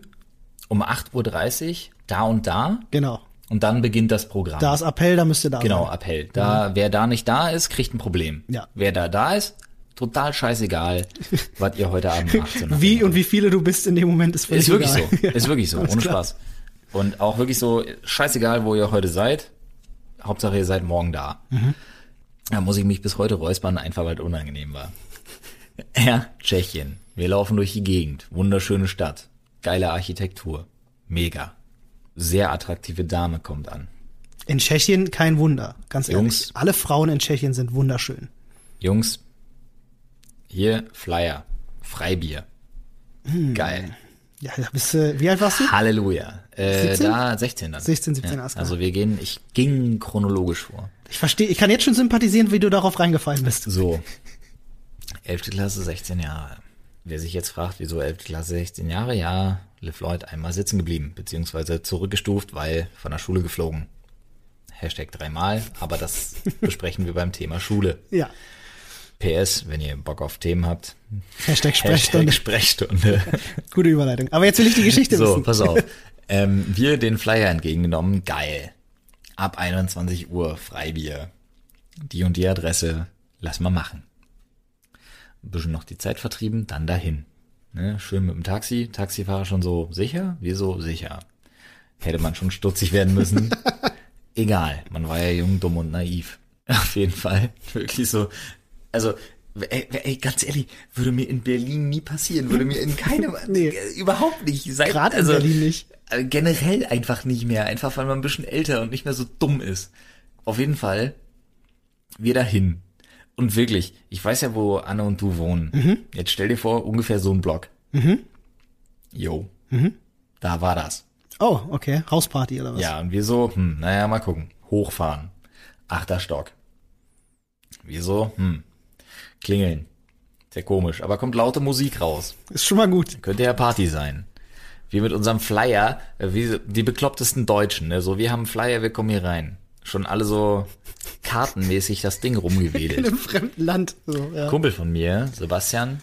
um 8.30 Uhr, da und da. Genau. Und dann beginnt das Programm. Da ist Appell, da müsst ihr da genau, sein. Appell. Da, wer da nicht da ist, kriegt ein Problem. Ja. Wer da da ist, total scheißegal, [laughs] was ihr heute Abend macht. So Wie Motto. und wie viele du bist in dem Moment ist völlig Ist wirklich egal. so. Ist wirklich so. [laughs] Ohne klar. Spaß. Und auch wirklich so, scheißegal, wo ihr heute seid. Hauptsache, ihr seid morgen da. Mhm. Da muss ich mich bis heute räuspern, einfach weil es unangenehm war. [laughs] Ja, Tschechien. Wir laufen durch die Gegend. Wunderschöne Stadt. Geile Architektur. Mega. Sehr attraktive Dame kommt an. In Tschechien kein Wunder, ganz ehrlich. Jungs. Alle Frauen in Tschechien sind wunderschön. Jungs, hier Flyer. Freibier. Hm. Geil. Ja, da bist du, wie alt warst du? Halleluja. Äh, 17? da 16 dann. 16, 17, ja. Also wir gehen, ich ging chronologisch vor. Ich verstehe, ich kann jetzt schon sympathisieren, wie du darauf reingefallen bist. So. 11. Klasse, 16 Jahre. Wer sich jetzt fragt, wieso 11. Klasse, 16 Jahre? Ja, Liv Lloyd einmal sitzen geblieben, beziehungsweise zurückgestuft, weil von der Schule geflogen. Hashtag dreimal, aber das [laughs] besprechen wir beim Thema Schule. Ja. PS, wenn ihr Bock auf Themen habt, Hashtag Sprechstunde. Hashtag Sprechstunde. [laughs] Gute Überleitung. Aber jetzt will ich die Geschichte So, wissen. pass auf. [laughs] Ähm, wir den Flyer entgegengenommen, geil. Ab 21 Uhr Freibier. Die und die Adresse, lass mal machen. Ein bisschen noch die Zeit vertrieben, dann dahin. Ne, schön mit dem Taxi, Taxifahrer schon so sicher? Wieso sicher? Hätte man schon stutzig werden müssen. [laughs] Egal, man war ja jung, dumm und naiv. [laughs] Auf jeden Fall, wirklich so. Also, ey, ey, ganz ehrlich, würde mir in Berlin nie passieren, würde mir in keinem, [laughs] Nee. überhaupt nicht. Seit, Gerade in also, Berlin nicht. äh, Generell einfach nicht mehr, einfach weil man ein bisschen älter und nicht mehr so dumm ist. Auf jeden Fall, wir dahin. Und wirklich, ich weiß ja, wo Anne und du wohnen. Mhm. Jetzt stell dir vor, ungefähr so ein Block. Jo. Mhm. Da war das. Oh, okay. Hausparty oder was? Ja, und wir so, hm, naja, mal gucken. Hochfahren. Achter Stock. Wir so, hm, klingeln. Sehr komisch, aber kommt laute Musik raus. Ist schon mal gut. Könnte ja Party sein. Wir mit unserem Flyer, äh, wie die beklopptesten Deutschen, ne? So, wir haben einen Flyer, wir kommen hier rein. Schon alle so kartenmäßig das Ding In rumgewedelt. einem fremden Land. So, ja. Kumpel von mir, Sebastian,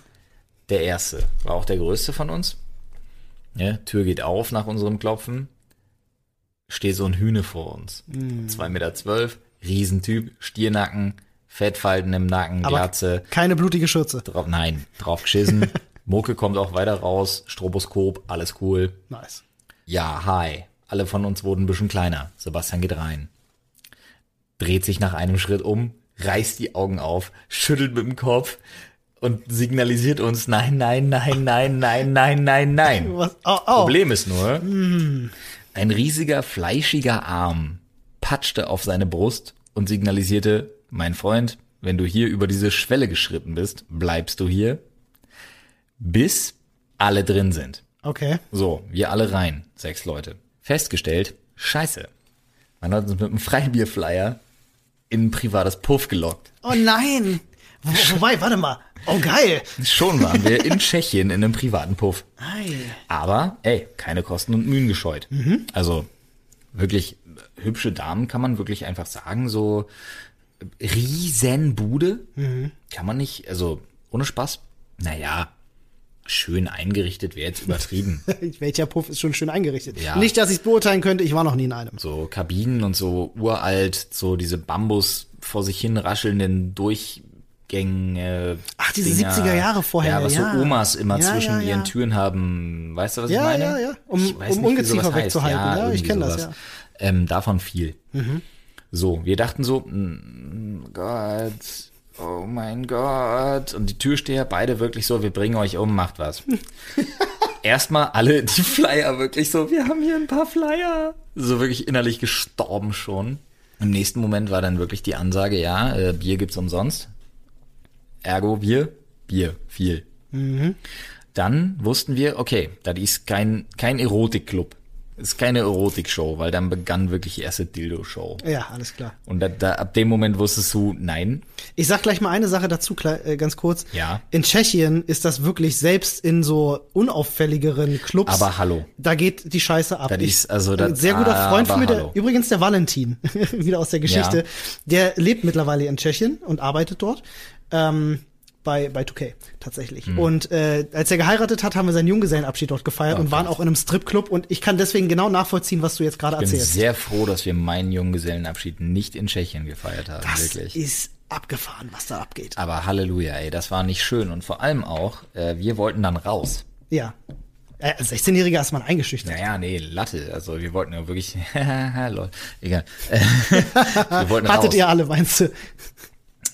der Erste, war auch der Größte von uns. Ja, Tür geht auf nach unserem Klopfen. Steht so ein Hühne vor uns. Zwei Meter, zwölf, Riesentyp, Stiernacken, Fettfalten im Nacken, Aber Glatze. keine blutige Schürze. Drauf, nein, drauf geschissen. [laughs] Mucke kommt auch weiter raus, Stroboskop, alles cool. Nice. Ja, hi. Alle von uns wurden ein bisschen kleiner. Sebastian geht rein. Dreht sich nach einem Schritt um, reißt die Augen auf, schüttelt mit dem Kopf und signalisiert uns, nein, nein, nein, nein, nein, nein, nein, nein. [laughs] Was? Oh, oh. Problem ist nur, ein riesiger, fleischiger Arm patschte auf seine Brust und signalisierte, mein Freund, wenn du hier über diese Schwelle geschritten bist, bleibst du hier, bis alle drin sind. Okay. So, wir alle rein, sechs Leute. Festgestellt, scheiße. Man hat uns mit einem Freibierflyer in ein privates Puff gelockt. Oh nein. Wo, wobei, warte mal. Oh geil. Schon waren wir in Tschechien in einem privaten Puff. Ei. Aber, ey, keine Kosten und Mühen gescheut. Also, wirklich hübsche Damen kann man wirklich einfach sagen, so Riesenbude. Kann man nicht, also, ohne Spaß. Naja, schön eingerichtet wäre jetzt übertrieben. [laughs] Welcher Puff ist schon schön eingerichtet? Ja. Nicht, dass ich es beurteilen könnte, ich war noch nie in einem. so Kabinen und so uralt, so diese Bambus vor sich hin raschelnden Durchgänge. Ach, diese Dinger. 70er Jahre vorher, Ja, was ja. so Omas immer Ja, zwischen ja, ja. ihren Türen haben. Weißt du, was ich Ja, meine? ja, ja. Um- weiß um nicht, wie Ungeziefer sowas heißt. wegzuhalten. Ja, ich irgendwie kenn das, ja. Mhm. Ähm, davon viel. So, wir dachten so, mm, Gott, oh mein Gott. Und die Türsteher beide wirklich so, wir bringen euch um, macht was. [laughs] Erstmal alle die Flyer wirklich so, wir haben hier ein paar Flyer. So wirklich innerlich gestorben schon. Im nächsten Moment war dann wirklich die Ansage, ja, äh, Bier gibt's umsonst. Ergo Bier, Bier, viel. Dann wussten wir, okay, das ist kein, kein Erotikclub. Ist keine Erotikshow, weil dann begann wirklich die erste Dildo-Show. Ja, alles klar. Und da, da, ab dem Moment wusstest du, nein, Ich sag gleich mal eine Sache dazu, äh, ganz kurz. Ja. In Tschechien ist das wirklich selbst in so unauffälligeren Clubs. Aber hallo. Da geht die Scheiße ab. Das ist also ein das- sehr guter Freund von mir, der, übrigens der Valentin, [laughs] wieder aus der Geschichte. Ja. Der lebt mittlerweile in Tschechien und arbeitet dort. Ähm, bei, bei 2K tatsächlich. Hm. Und äh, als er geheiratet hat, haben wir seinen Junggesellenabschied dort gefeiert Oh, und waren auch in einem Stripclub und ich kann deswegen genau nachvollziehen, was du jetzt gerade ich bin erzählst. sehr froh, dass wir meinen Junggesellenabschied nicht in Tschechien gefeiert haben, das wirklich. ist abgefahren, was da abgeht. Aber Halleluja, ey, das war nicht schön. Und vor allem auch, äh, wir wollten dann raus. Ja. Äh, als 16-Jähriger ist man eingeschüchtert. Naja, nee, Latte. Also wir wollten ja wirklich, [laughs] lol, egal. [laughs] Wir wollten Hattet raus. ihr alle, meinst du?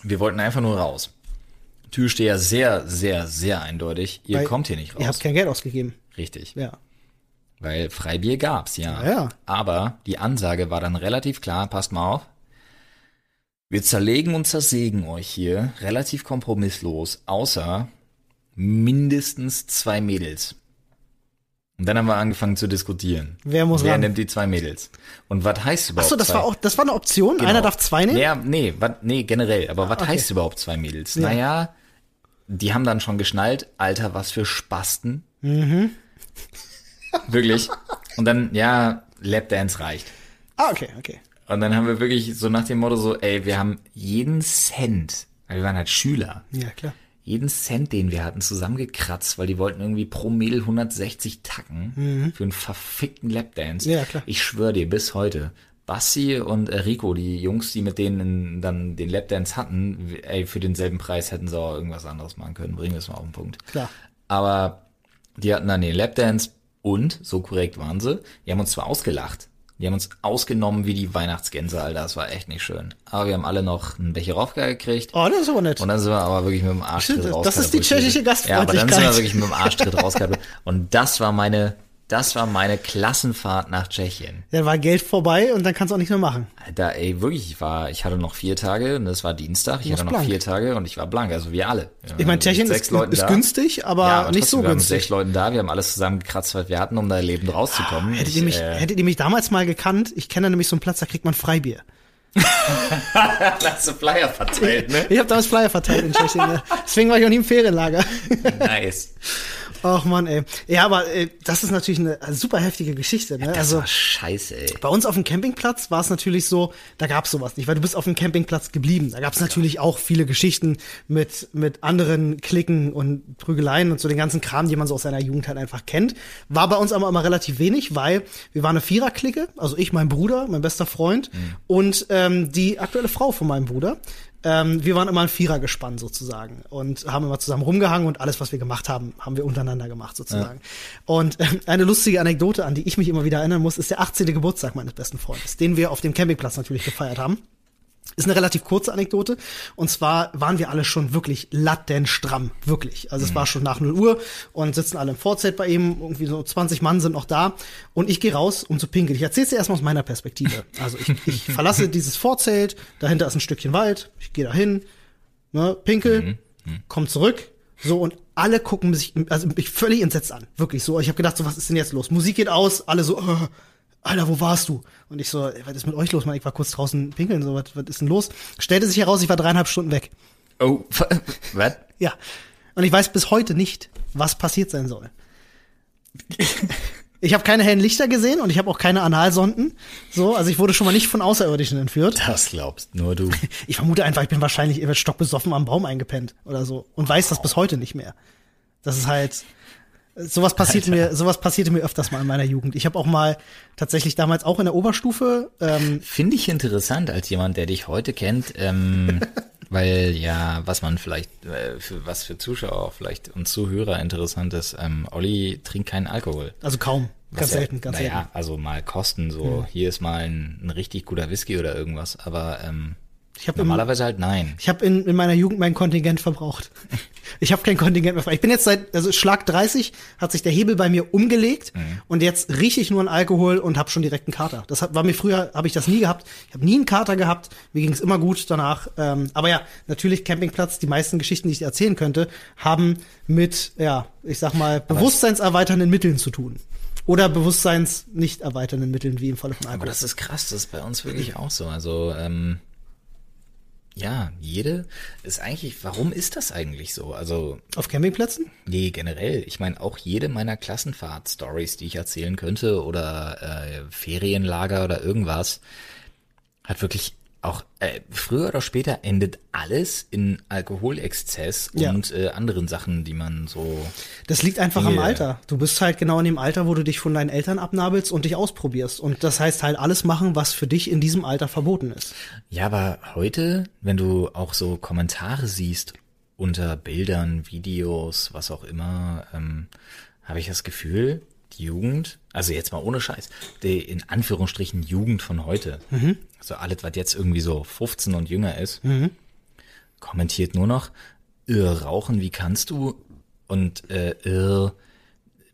Wir wollten einfach nur raus. Türsteher sehr, sehr, sehr eindeutig. Ihr Weil kommt hier nicht raus. Ihr habt kein Geld ausgegeben. Richtig. Ja. Weil Freibier gab's, ja. Ja, ja. Aber die Ansage war dann relativ klar, passt mal auf. Wir zerlegen und zersägen euch hier relativ kompromisslos, außer mindestens zwei Mädels. Und dann haben wir angefangen zu diskutieren. Wer muss Wer ran? nimmt die zwei Mädels? Und was heißt Ach überhaupt so, das zwei? war auch, das war eine Option. Genau. Einer darf zwei nehmen. Ja, nee, wat, nee, generell. Aber was okay. heißt überhaupt zwei Mädels? Ja. Naja, die haben dann schon geschnallt, Alter, was für Spasten. Mhm. [laughs] Wirklich. Und dann, ja, Lapdance reicht. Ah, okay, okay. Und dann haben wir wirklich so nach dem Motto so, ey, wir haben jeden Cent, weil wir waren halt Schüler, Ja, klar. Jeden Cent, den wir hatten, zusammengekratzt, weil die wollten irgendwie pro Mädel 160 tacken für einen verfickten Lapdance. Mhm. Ja, klar. Ich schwöre dir, bis heute. Bassi und Rico, die Jungs, die mit denen dann den Lapdance hatten, ey, für denselben Preis hätten sie auch irgendwas anderes machen können. Bringen wir es mal auf den Punkt. Klar. Aber die hatten dann den Lapdance und, so korrekt waren sie, die haben uns zwar ausgelacht, die haben uns ausgenommen wie die Weihnachtsgänse, Alter, das war echt nicht schön. Aber wir haben alle noch einen Becher Raufgeil gekriegt. Oh, das ist aber nett. Und dann sind wir aber wirklich mit dem Arschtritt Das raus. ist die tschechische Ja, aber dann sind wir Gastfreundlichkeit. wirklich mit dem Arschtritt rausgekommen. [laughs] Und das war meine, das war meine Klassenfahrt nach Tschechien. Dann war Geld vorbei und dann kannst du auch nichts mehr machen. Da, ey, wirklich, ich war, ich hatte noch vier Tage und es war Dienstag, ich hatte noch blank. vier Tage und ich war blank, also wir alle. Ich meine, Tschechien sechs ist, ist da. günstig, aber, ja, aber nicht trotzdem, so wir waren mit günstig. sechs Leuten da, wir haben alles zusammengekratzt, was wir hatten, um da lebend rauszukommen. Hättet ich, ihr, mich, äh, hättet ihr mich damals mal gekannt, ich kenne nämlich so einen Platz, da kriegt man Freibier. [laughs] Hast du Flyer verteilt, ne? Ich habe damals Flyer verteilt in Tschechien. ja. Deswegen war ich auch nie im Ferienlager. Nice. Ach man, ey. Ja, aber äh, das ist natürlich eine super heftige Geschichte. Ne? Das also war scheiße, ey. bei uns auf dem Campingplatz war es natürlich so, da gab's sowas nicht, weil du bist auf dem Campingplatz geblieben. Da gab's natürlich auch viele Geschichten mit mit anderen Klicken und Prügeleien und so den ganzen Kram, den man so aus seiner Jugend halt einfach kennt. War bei uns aber immer relativ wenig, weil wir waren eine Vierer-Clique, also ich, mein Bruder, mein bester Freund und ähm, die aktuelle Frau von meinem Bruder. Ähm, wir waren immer ein Vierergespann sozusagen und haben immer zusammen rumgehangen und alles, was wir gemacht haben, haben wir untereinander gemacht sozusagen. Und ähm, eine lustige Anekdote, an die ich mich immer wieder erinnern muss, ist der 18. Geburtstag meines besten Freundes, den wir auf dem Campingplatz natürlich gefeiert haben. Ist eine relativ kurze Anekdote. Und zwar waren wir alle schon wirklich lattenstramm. Wirklich. Also es war schon nach 0 Uhr und sitzen alle im Vorzelt bei ihm. Irgendwie so 20 Mann sind noch da. Und ich gehe raus, um zu pinkeln. Ich erzähle dir erstmal aus meiner Perspektive. Also ich, ich [laughs] verlasse dieses Vorzelt. Dahinter ist ein Stückchen Wald. Ich gehe dahin, ne, pinkel, komm zurück. So, und alle gucken sich, also mich völlig entsetzt an. Wirklich so. Ich habe gedacht, so, was ist denn jetzt los? Musik geht aus, alle so, äh, [laughs] Alter, wo warst du? Und ich so, ey, was ist mit euch los? Mann? Ich war kurz draußen pinkeln, so, was, was ist denn los? Stellte sich heraus, ich war dreieinhalb Stunden weg. Oh, [laughs] was? Ja. Und ich weiß bis heute nicht, was passiert sein soll. [laughs] Ich habe keine hellen Lichter gesehen und ich habe auch keine Analsonden. So, also ich wurde schon mal nicht von Außerirdischen entführt. Das glaubst nur du. [laughs] Ich vermute einfach, ich bin wahrscheinlich stockbesoffen am Baum eingepennt oder so und weiß das bis heute nicht mehr. Das ist halt sowas passiert Alter. mir, sowas passierte mir öfters mal in meiner Jugend. Ich habe auch mal tatsächlich damals auch in der Oberstufe ähm, Finde ich interessant als jemand, der dich heute kennt, ähm, [laughs] weil ja, was man vielleicht, äh, für was für Zuschauer vielleicht und Zuhörer interessant ist, ähm, Olli trinkt keinen Alkohol. Also kaum. Ganz ja- selten, ganz naja, selten. also mal kosten, so hier ist mal ein, ein richtig guter Whisky oder irgendwas, aber ähm, Ich habe im, normalerweise halt nein. ich hab in, in meiner Jugend mein Kontingent verbraucht. [laughs] Ich habe kein Kontingent mehr frei. Ich bin jetzt seit, also Schlag 30 hat sich der Hebel bei mir umgelegt und jetzt rieche ich nur an Alkohol und habe schon direkt einen Kater. Das hat, war mir früher, habe ich das nie gehabt. Ich habe nie einen Kater gehabt. Mir ging es immer gut danach. Ähm, aber ja, natürlich Campingplatz. Die meisten Geschichten, die ich dir erzählen könnte, haben mit, ja, ich sag mal, bewusstseinserweiternden Mitteln zu tun. Oder bewusstseins nicht erweiternden Mitteln, wie im Falle von Aber Alkohol. das ist krass, das ist bei uns wirklich auch so. Also, ähm, ja, jede ist eigentlich, warum ist das eigentlich so? Also, Auf Campingplätzen? nee, generell. Ich meine, auch jede meiner Klassenfahrt-Stories, die ich erzählen könnte, oder äh, Ferienlager oder irgendwas, hat wirklich auch äh, früher oder später endet alles in Alkoholexzess Ja. und äh, anderen Sachen, die man so. Das liegt einfach am Yeah. Alter. Du bist halt genau in dem Alter, wo du dich von deinen Eltern abnabelst und dich ausprobierst. Und das heißt halt alles machen, was für dich in diesem Alter verboten ist. Ja, aber heute, wenn du auch so Kommentare siehst unter Bildern, Videos, was auch immer, ähm, habe ich das Gefühl, die Jugend, also jetzt mal ohne Scheiß, die in Anführungsstrichen Jugend von heute, also alles, was jetzt irgendwie so 15 und jünger ist, kommentiert nur noch, rauchen, wie kannst du? Und äh, äh,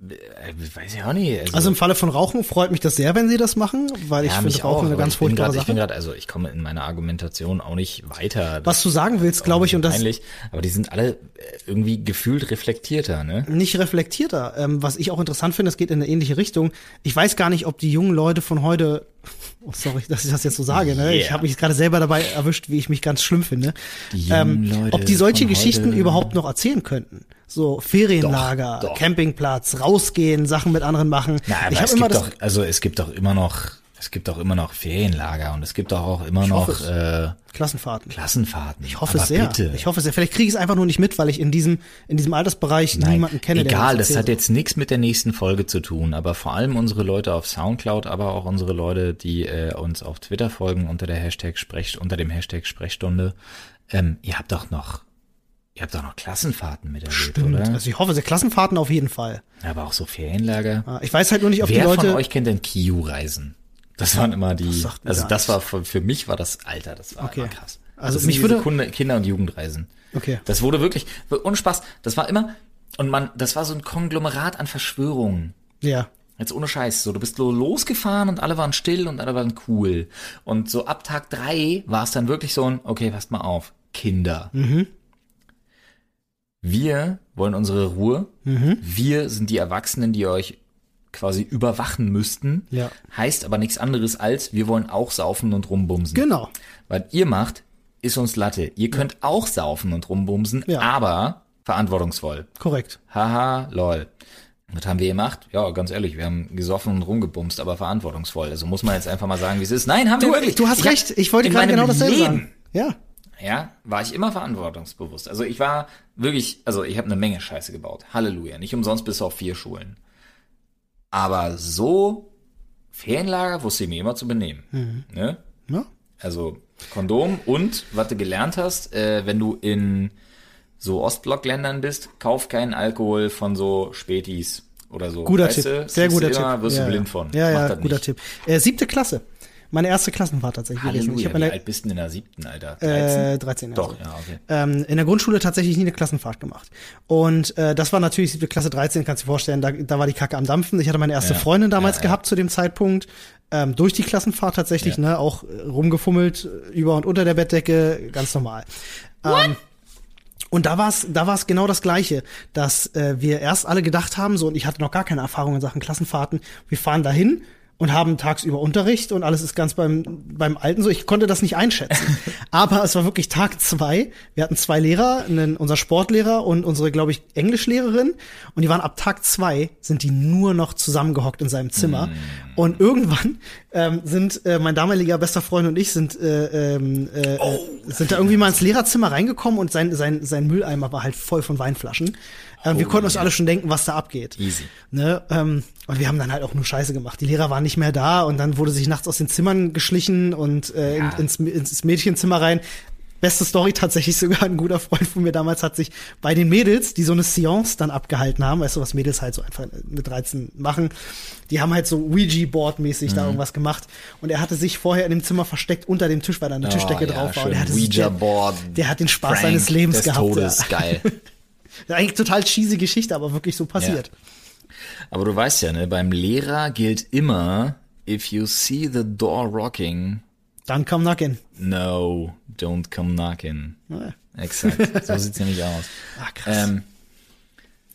weiß ich auch nicht. Also im Falle von Rauchen freut mich das sehr, wenn sie das machen, weil ich ja, finde mich Rauchen eine ganz ich furchtbare grad, Ich bin Sache. gerade, also ich komme in meiner Argumentation auch nicht weiter. Was du sagen willst, glaube ich, und das peinlich, aber die sind alle äh, irgendwie gefühlt reflektierter, ne? nicht reflektierter. Ähm, was ich auch interessant finde, es geht in eine ähnliche Richtung. Ich weiß gar nicht, ob die jungen Leute von heute, [laughs] oh, sorry, dass ich das jetzt so sage, ne? Ich Yeah. habe mich gerade selber dabei erwischt, wie ich mich ganz schlimm finde. Die Leute ob die solche Geschichten heute. überhaupt noch erzählen könnten. So Ferienlager, Doch, doch. Campingplatz, rausgehen, Sachen mit anderen machen. Na, aber ich es immer gibt das, doch, also es gibt doch immer noch, es gibt doch immer noch Ferienlager und es gibt doch auch immer noch hoffe es. äh, Klassenfahrten. Klassenfahrten. Ich hoffe aber es sehr. Bitte. Ich hoffe es sehr. Vielleicht kriege ich es einfach nur nicht mit, weil ich in diesem, in diesem Altersbereich Nein, niemanden kenne, egal, das erzählt. hat jetzt nichts mit der nächsten Folge zu tun, aber vor allem unsere Leute auf Soundcloud, aber auch unsere Leute, die äh, uns auf Twitter folgen unter der Hashtag Sprech, unter dem Hashtag Sprechstunde, ähm, ihr habt doch noch, ihr habt doch noch Klassenfahrten miterlebt, Stimmt. oder? Also ich hoffe, sie Klassenfahrten auf jeden Fall. aber auch so Ferienlager. Ja, Ich weiß halt nur nicht, ob Wer die Leute. von euch kennt denn Kiu-Reisen? Das waren immer die, mir also das war für, für mich war das Alter, das war Okay. krass. Also das sind mich würde- Kunde, Kinder- und Jugendreisen. Okay. Das wurde wirklich, ohne Spaß, das war immer, und man, das war so ein Konglomerat an Verschwörungen. Ja. Jetzt ohne Scheiß, so du bist so losgefahren und alle waren still und alle waren cool. Und so ab Tag drei war es dann wirklich so ein, okay, passt mal auf, Kinder. Wir wollen unsere Ruhe. Wir sind die Erwachsenen, die euch quasi überwachen müssten. Ja. Heißt aber nichts anderes als, wir wollen auch saufen und rumbumsen. Genau. Was ihr macht, ist uns Latte. Ihr könnt auch saufen und rumbumsen, Ja. aber verantwortungsvoll. Korrekt. Haha, lol. Was haben wir gemacht? Ja, ganz ehrlich, wir haben gesoffen und rumgebumst, aber verantwortungsvoll. Also muss man jetzt einfach mal sagen, wie es ist. Nein, haben wir Du, wirklich. du hast Ich recht. Ich wollte gerade genau dasselbe Leben, sagen. Ja. Ja, war ich immer verantwortungsbewusst. Also ich war wirklich, also ich habe eine Menge Scheiße gebaut. Halleluja. Nicht umsonst bis auf vier Schulen. Aber so Ferienlager wusste ich mir immer zu benehmen. Mhm. Ne? ja. Also Kondom und was du gelernt hast, äh, wenn du in so Ostblockländern bist, kauf keinen Alkohol von so Spätis oder so. Guter weißt Tipp. Du, Sehr guter immer, Tipp. Wirst ja, du blind ja. von. Ja, Mach ja, guter nicht. Tipp. Äh, siebte Klasse. Meine erste Klassenfahrt tatsächlich gewesen. Ich Halleluja, habe wie in der, alt bist du denn in der siebten, Alter? 13? äh, 13 Jahre. Doch, ja, okay. ähm, in der Grundschule tatsächlich nie eine Klassenfahrt gemacht. Und äh, das war natürlich siebte Klasse 13, kannst du dir vorstellen, da, da war die Kacke am Dampfen. Ich hatte meine erste Ja. Freundin damals Ja, ja. gehabt zu dem Zeitpunkt. Ähm, durch die Klassenfahrt tatsächlich, Ja. ne, auch äh, rumgefummelt, äh, über und unter der Bettdecke, ganz normal. Ähm, und da war es da war's genau das Gleiche, dass äh, wir erst alle gedacht haben, so, und ich hatte noch gar keine Erfahrung in Sachen Klassenfahrten, wir fahren dahin und haben tagsüber Unterricht und alles ist ganz beim, beim Alten so. Ich konnte das nicht einschätzen. [laughs] Aber es war wirklich Tag zwei. Wir hatten zwei Lehrer, einen, unser Sportlehrer und unsere, glaube ich, Englischlehrerin. Und die waren ab Tag zwei, sind die nur noch zusammengehockt in seinem Zimmer. Und irgendwann ähm, sind äh, mein damaliger bester Freund und ich sind, äh, ähm, äh, sind da irgendwie mal ins Lehrerzimmer reingekommen und sein, sein, sein Mülleimer war halt voll von Weinflaschen. Ähm, wir konnten uns alle schon denken, was da abgeht. Easy. Ne, ähm, und wir haben dann halt auch nur Scheiße gemacht. Die Lehrer waren nicht mehr da und dann wurde sich nachts aus den Zimmern geschlichen und äh, Ja. in, ins, ins Mädchenzimmer rein. Beste Story tatsächlich [laughs] sogar, ein guter Freund von mir damals hat sich bei den Mädels, die so eine Seance dann abgehalten haben, weißt du, was Mädels halt so einfach mit 13 machen, die haben halt so Ouija-Board-mäßig Mhm. da irgendwas gemacht und er hatte sich vorher in dem Zimmer versteckt unter dem Tisch, weil da eine Tischdecke Oh, ja, drauf war. Und er hatte Ouija-Board. Der, der hat den Spaß Prank seines Lebens des gehabt. Todes, Ja. geil. [laughs] Eigentlich total cheesy Geschichte, aber wirklich so passiert. Aber du weißt ja, ne, beim Lehrer gilt immer, if you see the door rocking, Dann kam Nacken. no, don't come knocking. Ja. Exakt. So sieht's nämlich aus. [laughs] Ah, krass. Ähm,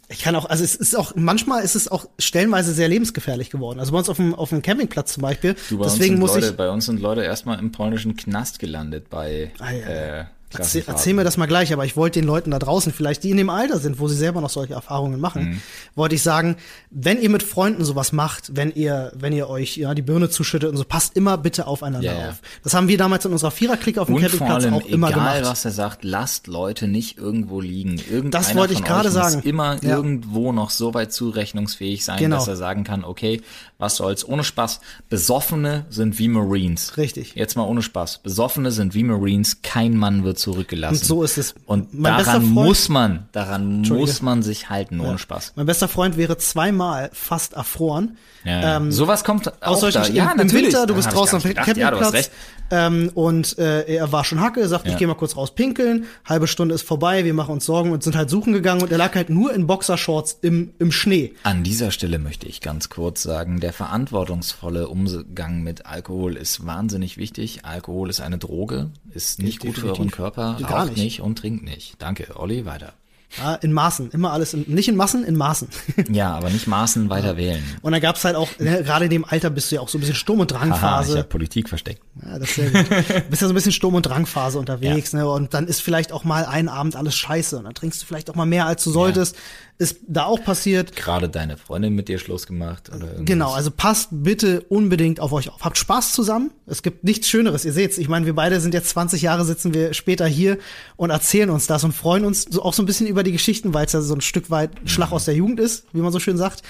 Ich kann auch, also es ist auch, manchmal ist es auch stellenweise sehr lebensgefährlich geworden. Also bei uns auf dem, auf dem Campingplatz zum Beispiel. du, bei Deswegen uns muss sind Leute, ich, bei uns sind Leute erstmal im polnischen Knast gelandet bei Ah, ja. äh, erzähl, erzähl mir das mal gleich, aber ich wollte den Leuten da draußen, vielleicht die in dem Alter sind, wo sie selber noch solche Erfahrungen machen, Mhm. wollte ich sagen, wenn ihr mit Freunden sowas macht, wenn ihr, wenn ihr euch ja die Birne zuschüttet und so, passt immer bitte aufeinander ja. auf. Das haben wir damals in unserer Viererklicke auf dem Und vor Campingplatz allem, auch immer egal gemacht. was er sagt, lasst Leute nicht irgendwo liegen. Irgendeiner Das wollte ich gerade euch muss sagen. immer Ja. irgendwo noch so weit zurechnungsfähig sein, Genau. dass er sagen kann, okay, was soll's, ohne Spaß. Besoffene sind wie Marines. Richtig. Jetzt mal ohne Spaß. Besoffene sind wie Marines, kein Mann wird zurückgelassen. Und so ist es. Und Mein daran Freund- muss man, daran muss man sich halten, ohne Spaß. Mein bester Freund wäre zweimal fast erfroren. Ja, ja. Ähm, Sowas kommt aus solchen da. im, Ja, im natürlich. Winter, du bist ich draußen. Ja, du hast Campingplatz recht. ähm, und äh, er war schon Hacke, sagt, ich Ja. gehe mal kurz raus pinkeln, halbe Stunde ist vorbei, wir machen uns Sorgen und sind halt suchen gegangen und er lag halt nur in Boxershorts im, im Schnee. An dieser Stelle möchte ich ganz kurz sagen, der verantwortungsvolle Umgang mit Alkohol ist wahnsinnig wichtig. Alkohol ist eine Droge, ist nicht gut für euren Definitiv. Körper, Gar raucht nicht. nicht und trinkt nicht. Danke, Olli, weiter. Ja, in Maßen, immer alles, in, nicht in Massen, in Maßen. [laughs] Ja, aber nicht Maßen weiter wählen. Und dann gab's halt auch, ne, gerade in dem Alter bist du ja auch so ein bisschen Sturm- und ich Drangphase. habe Politik versteckt. Ja, das ist sehr gut. Du [laughs] bist ja so ein bisschen Sturm- und Drangphase unterwegs, ne? Und dann ist vielleicht auch mal ein Abend alles scheiße und dann trinkst du vielleicht auch mal mehr, als du solltest. Ist da auch passiert. Gerade deine Freundin mit dir Schluss gemacht oder irgendwas. Genau, also passt bitte unbedingt auf euch auf. Habt Spaß zusammen. Es gibt nichts Schöneres. Ihr seht's. Ich meine, wir beide sind jetzt 20 Jahre, sitzen wir später hier und erzählen uns das und freuen uns so auch so ein bisschen über die Geschichten, weil es ja so ein Stück weit Schlag aus der Jugend ist, wie man so schön sagt.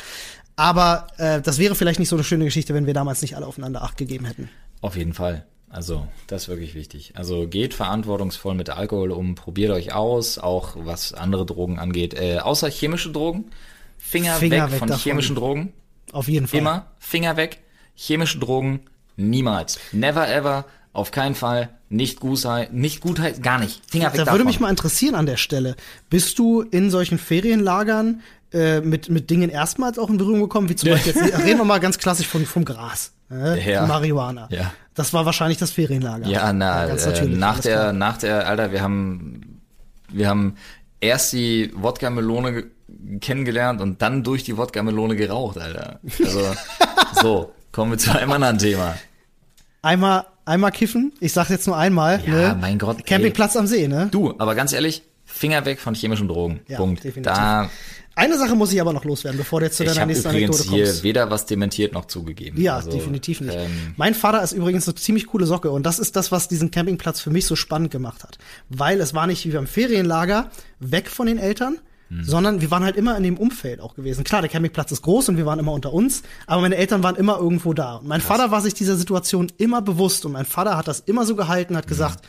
Aber äh, das wäre vielleicht nicht so eine schöne Geschichte, wenn wir damals nicht alle aufeinander Acht gegeben hätten. Auf jeden Fall. Also, das ist wirklich wichtig. Also geht verantwortungsvoll mit Alkohol um, probiert euch aus, auch was andere Drogen angeht. Äh, außer chemische Drogen, Finger, Finger weg, weg von davon. chemischen Drogen. Auf jeden Fall. Immer Finger weg. Chemische Drogen niemals. Never ever. Auf keinen Fall. Nicht Gutheit, nicht Gutheit, gar nicht. Finger weg Da davon. würde mich mal interessieren an der Stelle. Bist du in solchen Ferienlagern äh, mit, mit Dingen erstmals auch in Berührung gekommen, wie zum Beispiel jetzt, reden wir mal ganz klassisch von, vom Gras, äh, Ja. Marihuana. Ja. Das war wahrscheinlich das Ferienlager. Ja, na, ganz äh, natürlich, nach der, klar. nach der, Alter, wir haben, wir haben erst die Wodka-Melone ge kennengelernt und dann durch die Wodka-Melone geraucht, Alter. Also, [laughs] so, kommen wir zu einem anderen Thema. Einmal, einmal kiffen. Ich sag jetzt nur einmal. Ja, ne? mein Gott, ey. Campingplatz am See, ne? Du, aber ganz ehrlich, Finger weg von chemischen Drogen. Ja, Punkt. definitiv. Da, Eine Sache muss ich aber noch loswerden, bevor du jetzt zu ich deiner habe nächsten übrigens Anekdote hier kommst. weder was dementiert noch zugegeben. Ja, Also, definitiv nicht. Ähm, mein Vater ist übrigens eine ziemlich coole Socke und das ist das, was diesen Campingplatz für mich so spannend gemacht hat. Weil es war nicht wie beim Ferienlager weg von den Eltern, Hm. sondern wir waren halt immer in dem Umfeld auch gewesen. Klar, der Campingplatz ist groß und wir waren immer unter uns, aber meine Eltern waren immer irgendwo da. Und mein Vater war sich dieser Situation immer bewusst und mein Vater hat das immer so gehalten, hat gesagt,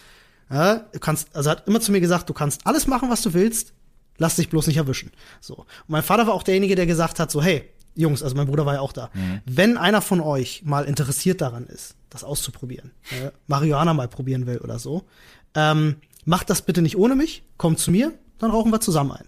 ja, du kannst, also hat immer zu mir gesagt, du kannst alles machen, was du willst, lass dich bloß nicht erwischen. So. Und mein Vater war auch derjenige, der gesagt hat, so, hey, Jungs, also mein Bruder war ja auch da. Wenn einer von euch mal interessiert daran ist, das auszuprobieren, äh, Marihuana mal probieren will oder so, ähm, macht das bitte nicht ohne mich, kommt zu mir, dann rauchen wir zusammen ein.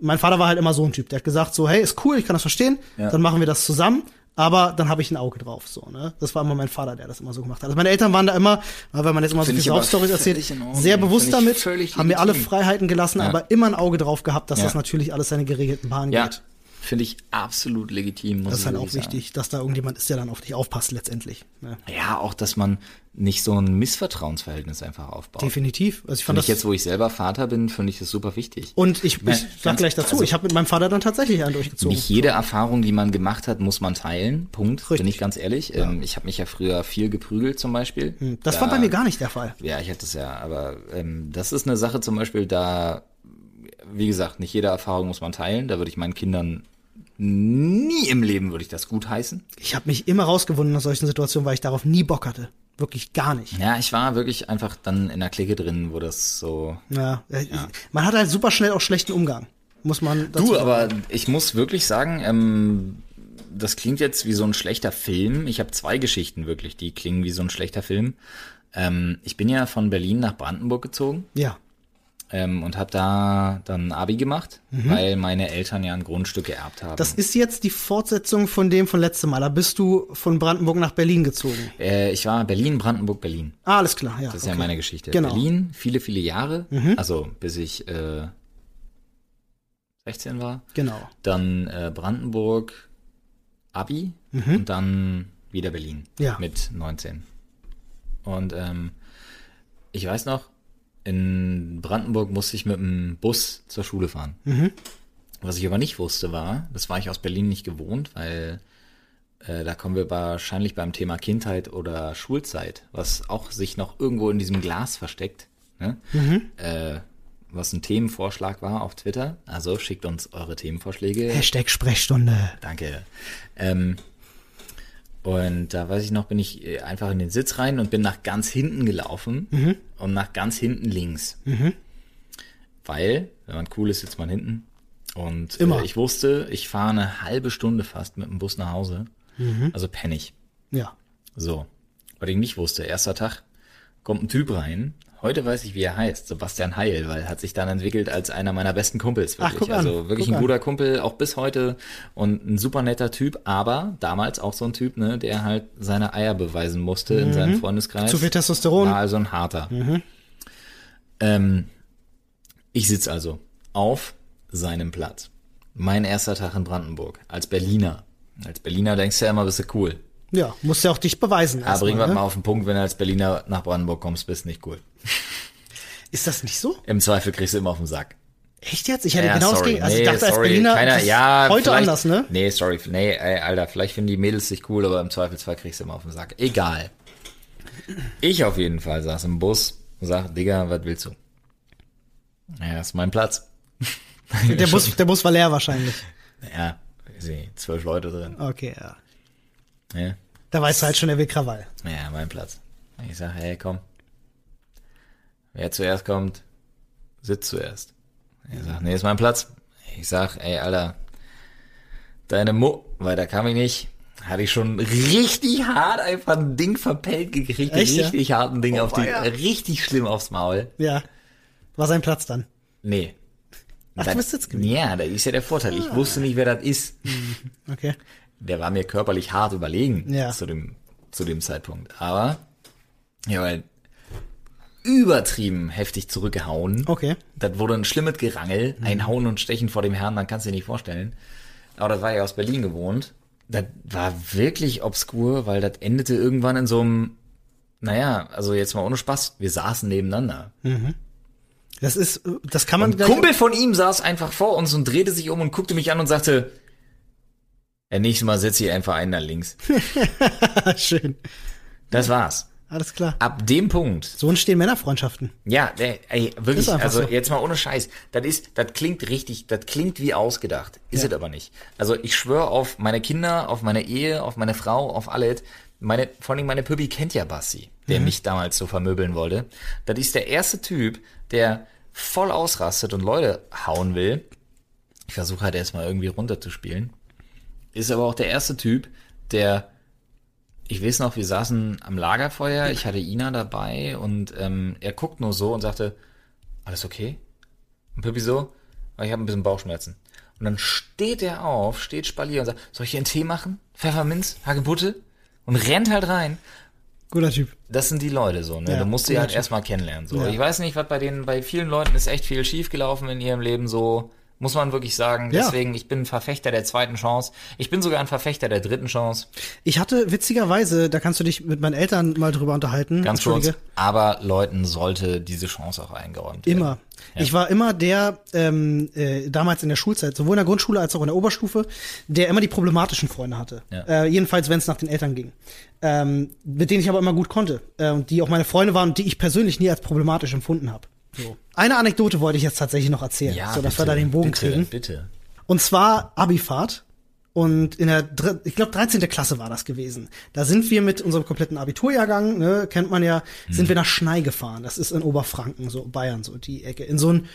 Mein Vater war halt immer so ein Typ, der hat gesagt so, hey, ist cool, ich kann das verstehen, Ja. dann machen wir das zusammen, aber dann habe ich ein Auge drauf, so, ne? Das war immer mein Vater, der das immer so gemacht hat. Also meine Eltern waren da immer, weil man jetzt immer so Find viele ich aber Saufstories erzählt, sehr bewusst damit, haben mir alle. Freiheiten gelassen, Ja. aber immer ein Auge drauf gehabt, dass Ja. das natürlich alles seine geregelten Bahnen ja, geht. Finde ich absolut legitim. Muss Das ist ich halt auch wichtig, dass da irgendjemand ist, der dann auf dich aufpasst letztendlich. Ne? Ja, auch, dass man nicht so ein Missvertrauensverhältnis einfach aufbaut. Definitiv. Also ich fand das ich jetzt, wo ich selber Vater bin, finde ich das super wichtig. und ich, Ja, ich sag gleich dazu, also- ich habe mit meinem Vater dann tatsächlich einen durchgezogen. Nicht jede Erfahrung, die man gemacht hat, muss man teilen. Punkt. Bin Richtig. ich ganz ehrlich. Ähm, ich habe mich ja früher viel geprügelt zum Beispiel. Hm, Das Da- war bei mir gar nicht der Fall. Ja, ich hatte es ja, aber ähm, das ist eine Sache zum Beispiel, da, wie gesagt, nicht jede Erfahrung muss man teilen. Da würde ich meinen Kindern nie im Leben würde ich das gut heißen. Ich habe mich immer rausgewunden aus solchen Situationen, weil ich darauf nie Bock hatte. Wirklich gar nicht. Ja, ich war wirklich einfach dann in der Clique drin, wo das so. Ja. äh, Man hat halt super schnell auch schlechten Umgang. Muss man dazu Du, sagen. aber ich muss wirklich sagen, ähm, das klingt jetzt wie so ein schlechter Film. Ich habe zwei Geschichten wirklich, die klingen wie so ein schlechter Film. Ähm, ich bin ja von Berlin nach Brandenburg gezogen. Ja. Ähm, und habe da dann Abi gemacht, weil meine Eltern ja ein Grundstück geerbt haben. Mhm. Das ist jetzt die Fortsetzung von dem von letztem Mal. Da bist du von Brandenburg nach Berlin gezogen. äh, ich war Berlin, Brandenburg, Berlin. Ah, alles klar, ja. Das ist ja meine Geschichte. Genau. Berlin, viele, viele Jahre, also bis ich äh, 16 war. Genau. Dann äh, Brandenburg, Abi und dann wieder Berlin Mhm. Ja. mit 19. Und ähm, ich weiß noch, in Brandenburg musste ich mit dem Bus zur Schule fahren. Mhm. Was ich aber nicht wusste war, das war ich aus Berlin nicht gewohnt, weil äh, da kommen wir wahrscheinlich beim Thema Kindheit oder Schulzeit, was auch sich noch irgendwo in diesem Glas versteckt. Ne? Mhm. Äh, was ein Themenvorschlag war auf Twitter. Also schickt uns eure Themenvorschläge. Hashtag Sprechstunde. Danke. Ähm, und da weiß ich noch, bin ich äh, einfach in den Sitz rein und bin nach ganz hinten gelaufen Mhm. und nach ganz hinten links. Weil, wenn man cool ist, sitzt man hinten. Und Immer. Äh, ich wusste, ich fahre eine halbe Stunde fast mit dem Bus nach Hause. Mhm. Also pennig. Ja. So. Was ich nicht wusste, erster Tag kommt ein Typ rein. Heute weiß ich, wie er heißt. Sebastian Heil, weil hat sich dann entwickelt als einer meiner besten Kumpels. Ach, Wirklich. guck an, also wirklich ein an. guter Kumpel, auch bis heute. Und ein super netter Typ, aber damals auch so ein Typ, ne, der halt seine Eier beweisen musste in seinem Freundeskreis. Mhm. Zu viel Testosteron. War also ein harter. Ähm, ich sitz also auf seinem Platz. Mein erster Tag in Brandenburg. Als Berliner. Als Berliner denkst du ja immer, bist du cool. Ja, musst ja auch dich beweisen. Aber bringen wir ne? mal auf den Punkt, wenn du als Berliner nach Brandenburg kommst, bist nicht cool. [laughs] Ist das nicht so? Im Zweifel kriegst du immer auf den Sack. Echt jetzt? Ich hätte genau das sorry. gegen. Also nee, ich dachte als sorry. Berliner Keiner, das ja, heute anders, ne? Nee, sorry. Nee, ey, Alter, vielleicht finden die Mädels dich cool, aber im Zweifelsfall kriegst du immer auf den Sack. Egal. Ich auf jeden Fall saß im Bus und sag, Digga, was willst du? Ja, das ist mein Platz. Der Bus, der Bus war leer wahrscheinlich. Ja, sehe zwölf Leute drin. Okay, ja. Ja, Da weißt du halt schon, der will Krawall. ja mein Platz. Ich sag, hey, komm. Wer zuerst kommt, sitzt zuerst. Er sagt, nee, ist mein Platz. Ich sag, ey, Alter, deine Mu, weil da kam ich nicht. Hatte ich schon richtig hart einfach ein Ding verpellt gekriegt. Echt, ja? richtig harten Ding Oh, auf die, weia. richtig schlimm aufs Maul. Ja. War sein Platz dann. Nee. Ach, du Das- bist Sitz gewesen. Ja, da ist ja der Vorteil. Ich wusste nicht, wer das ist. Okay. Der war mir körperlich hart überlegen Ja. zu dem, zu dem Zeitpunkt. Aber, ja, weil übertrieben heftig zurückgehauen. Okay. Das wurde ein schlimmes Gerangel, ein Hauen und Stechen vor dem Herrn, dann kannst du dir nicht vorstellen. Aber das war ja aus Berlin gewohnt. Das war wirklich obskur, weil das endete irgendwann in so einem, naja, also jetzt mal ohne Spaß, wir saßen nebeneinander. Das ist, das kann man Ein Kumpel von ihm saß einfach vor uns und drehte sich um und guckte mich an und sagte, ja, nächstes Mal setz ich einfach einen da links. [laughs] Schön. Das war's. Alles klar. Ab dem Punkt So entstehen Männerfreundschaften. Ja, ey, wirklich, also so. jetzt mal ohne Scheiß. Das ist, das klingt richtig, das klingt wie ausgedacht. Ist Ja. es aber nicht. Also ich schwöre auf meine Kinder, auf meine Ehe, auf meine Frau, auf alles. Meine, vor allem meine Püppi kennt ja Bassi, der Mhm. mich damals so vermöbeln wollte. Das ist der erste Typ, der voll ausrastet und Leute hauen will. Ich versuche halt erstmal irgendwie runterzuspielen. Ist aber auch der erste Typ, der ich weiß noch, wir saßen am Lagerfeuer, ich hatte Ina dabei und ähm, er guckt nur so und sagte, alles okay? Und Pippi so, "Ah, ich habe ein bisschen Bauchschmerzen. Und dann steht er auf, steht Spalier und sagt, soll ich hier einen Tee machen? Pfefferminz, Hagebutte? Und rennt halt rein. Guter Typ. Das sind die Leute so, ne? Ja, du musst sie halt Typ. erstmal kennenlernen. So. Ja. Ich weiß nicht, was bei denen, bei vielen Leuten ist echt viel schiefgelaufen in ihrem Leben so. Muss man wirklich sagen. Ja. Deswegen, ich bin ein Verfechter der zweiten Chance. Ich bin sogar ein Verfechter der dritten Chance. Ich hatte witzigerweise, da kannst du dich mit meinen Eltern mal drüber unterhalten. Ganz kurz. Aber Leuten sollte diese Chance auch eingeräumt werden. Immer. Ich war immer der, ähm, äh, damals in der Schulzeit, sowohl in der Grundschule als auch in der Oberstufe, der immer die problematischen Freunde hatte. Ja. Äh, jedenfalls, wenn es nach den Eltern ging. Ähm, mit denen ich aber immer gut konnte. Äh, und die auch meine Freunde waren und die ich persönlich nie als problematisch empfunden habe. So. Eine Anekdote wollte ich jetzt tatsächlich noch erzählen, Ja, so dass bitte, wir da den Bogen bitte, kriegen. Bitte. Und zwar Abifahrt. Und in der, ich glaube, 13. Klasse war das gewesen. Da sind wir mit unserem kompletten Abiturjahrgang, ne, kennt man ja, sind wir nach Schnei gefahren. Das ist in Oberfranken, so Bayern, so die Ecke. In so ein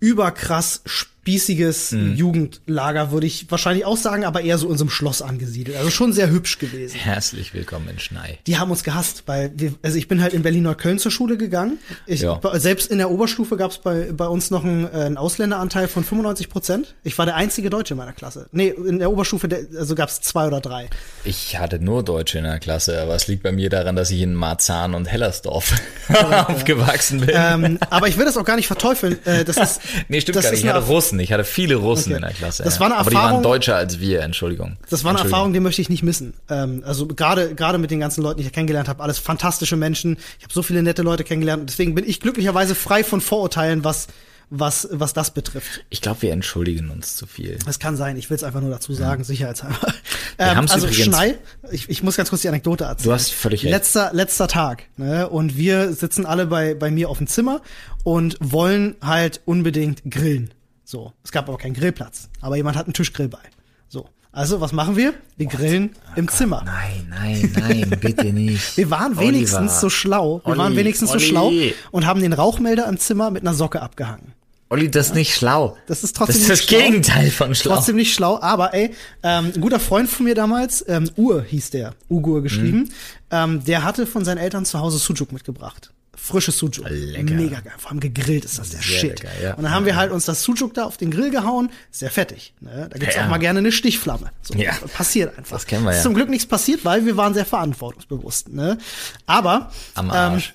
überkrass spießiges Jugendlager, würde ich wahrscheinlich auch sagen, aber eher so in so einem Schloss angesiedelt. Also schon sehr hübsch gewesen. Herzlich willkommen in Schnei. Die haben uns gehasst, weil wir, also ich bin halt in Berlin-Neukölln zur Schule gegangen. Ich, Ja. Selbst in der Oberstufe gab es bei, bei uns noch einen, äh, einen Ausländeranteil von 95 Prozent. Ich war der einzige Deutsche in meiner Klasse. Nee, in der Oberstufe, der, also gab es zwei oder drei. Ich hatte nur Deutsche in der Klasse, aber es liegt bei mir daran, dass ich in Marzahn und Hellersdorf [laughs] aufgewachsen bin. ähm, aber ich will das auch gar nicht verteufeln. Äh, das [laughs] ist, nee, stimmt das gar ist nicht. Ich hatte Russen. Ich hatte viele Russen Okay. in der Klasse. Das ja. war eine Aber die waren Erfahrung- deutscher als wir, Entschuldigung. Das war eine. Erfahrung, die möchte ich nicht missen. Ähm, also gerade gerade mit den ganzen Leuten, die ich kennengelernt habe, alles fantastische Menschen. Ich habe so viele nette Leute kennengelernt. Und deswegen bin ich glücklicherweise frei von Vorurteilen, was was was das betrifft. Ich glaube, wir entschuldigen uns zu viel. Das kann sein. Ich will es einfach nur dazu sagen, sicherheitshalber. Ähm, haben's also Schnei. Ich, ich muss ganz kurz die Anekdote erzählen. Du hast völlig recht. Letzter letzter Tag. Ne? Und wir sitzen alle bei bei mir auf dem Zimmer und wollen halt unbedingt grillen. So. Es gab aber keinen Grillplatz. Aber jemand hat einen Tischgrill bei. So. Also was machen wir? Wir grillen im Zimmer. Nein, nein, nein, bitte nicht. [laughs] Wir waren Oliver. wenigstens so schlau. Wir Olli, waren wenigstens Olli. so schlau und haben den Rauchmelder im Zimmer mit einer Socke abgehangen. Olli, das ist nicht schlau. Das ist trotzdem Das ist nicht das schlau. Gegenteil von schlau. Trotzdem nicht schlau, aber ey, ähm, ein guter Freund von mir damals, ähm, Ur hieß der, Ugur geschrieben, Mhm. ähm, der hatte von seinen Eltern zu Hause Sujuk mitgebracht. Frisches Sujuk. Lecker. Mega geil. Vor allem gegrillt ist das der Sehr Shit. lecker, ja. Und dann haben wir halt uns das Sujuk da auf den Grill gehauen. Sehr fettig. Ne? Da gibt's Ja. auch mal gerne eine Stichflamme. So, Ja. Passiert einfach. Das kennen wir Ist ja. zum Glück nichts passiert, weil wir waren sehr verantwortungsbewusst. Ne? Aber Am ähm, Arsch.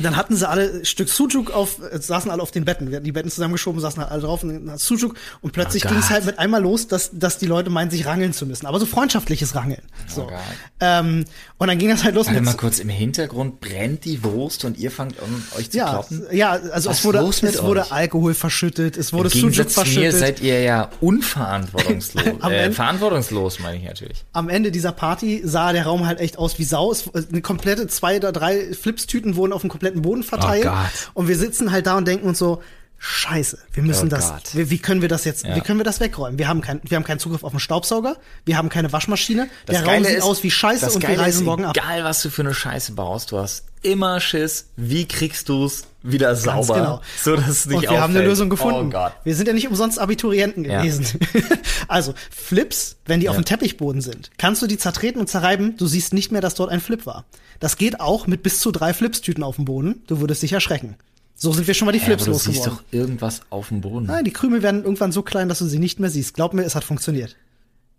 Dann hatten sie alle ein Stück Sujuk auf, äh, saßen alle auf den Betten. Wir hatten die Betten zusammengeschoben, saßen halt alle drauf und Sujuk. Und plötzlich Oh ging es halt mit einmal los, dass, dass die Leute meinen, sich rangeln zu müssen. Aber so freundschaftliches Rangeln. So. Gott. ähm, und dann ging das halt los Warte mit. mal kurz, im Hintergrund brennt die Wurst und ihr fangt an, euch zu ja, kloppen? ja, also Was es wurde, es wurde euch? Alkohol verschüttet, es wurde Im Gegensatz zu mir verschüttet. seid ihr ja unverantwortungslos. [laughs] Am äh, Ende- verantwortungslos meine ich natürlich. Am Ende dieser Party sah der Raum halt echt aus wie Sau. Es, eine komplette zwei oder drei Flipstüten wurden auf dem kompletten Boden verteilt. Oh und wir sitzen halt da und denken uns so, Scheiße, wir müssen Oh das, wie, wie können wir das jetzt, Ja. wie können wir das wegräumen? Wir haben kein, wir haben keinen Zugriff auf einen Staubsauger, wir haben keine Waschmaschine, Das der Raum sieht ist- aus wie Scheiße und wir Geile reisen ist, morgen ab. Egal, was du für eine Scheiße baust, du hast immer Schiss. Wie kriegst du's wieder sauber? genau. So, dass es nicht Und wir haben eine. Lösung gefunden. Oh. Wir sind ja nicht umsonst Abiturienten Ja. gewesen. [laughs] also, Flips, wenn die auf Ja. dem Teppichboden sind, kannst du die zertreten und zerreiben, du siehst nicht mehr, dass dort ein Flip war. Das geht auch mit bis zu drei Flipstüten auf dem Boden. Du würdest dich erschrecken. So sind wir schon mal die Ja, Flips aber du siehst losgeworden. doch irgendwas auf dem Boden. Nein, die Krümel werden irgendwann so klein, dass du sie nicht mehr siehst. Glaub mir, es hat funktioniert.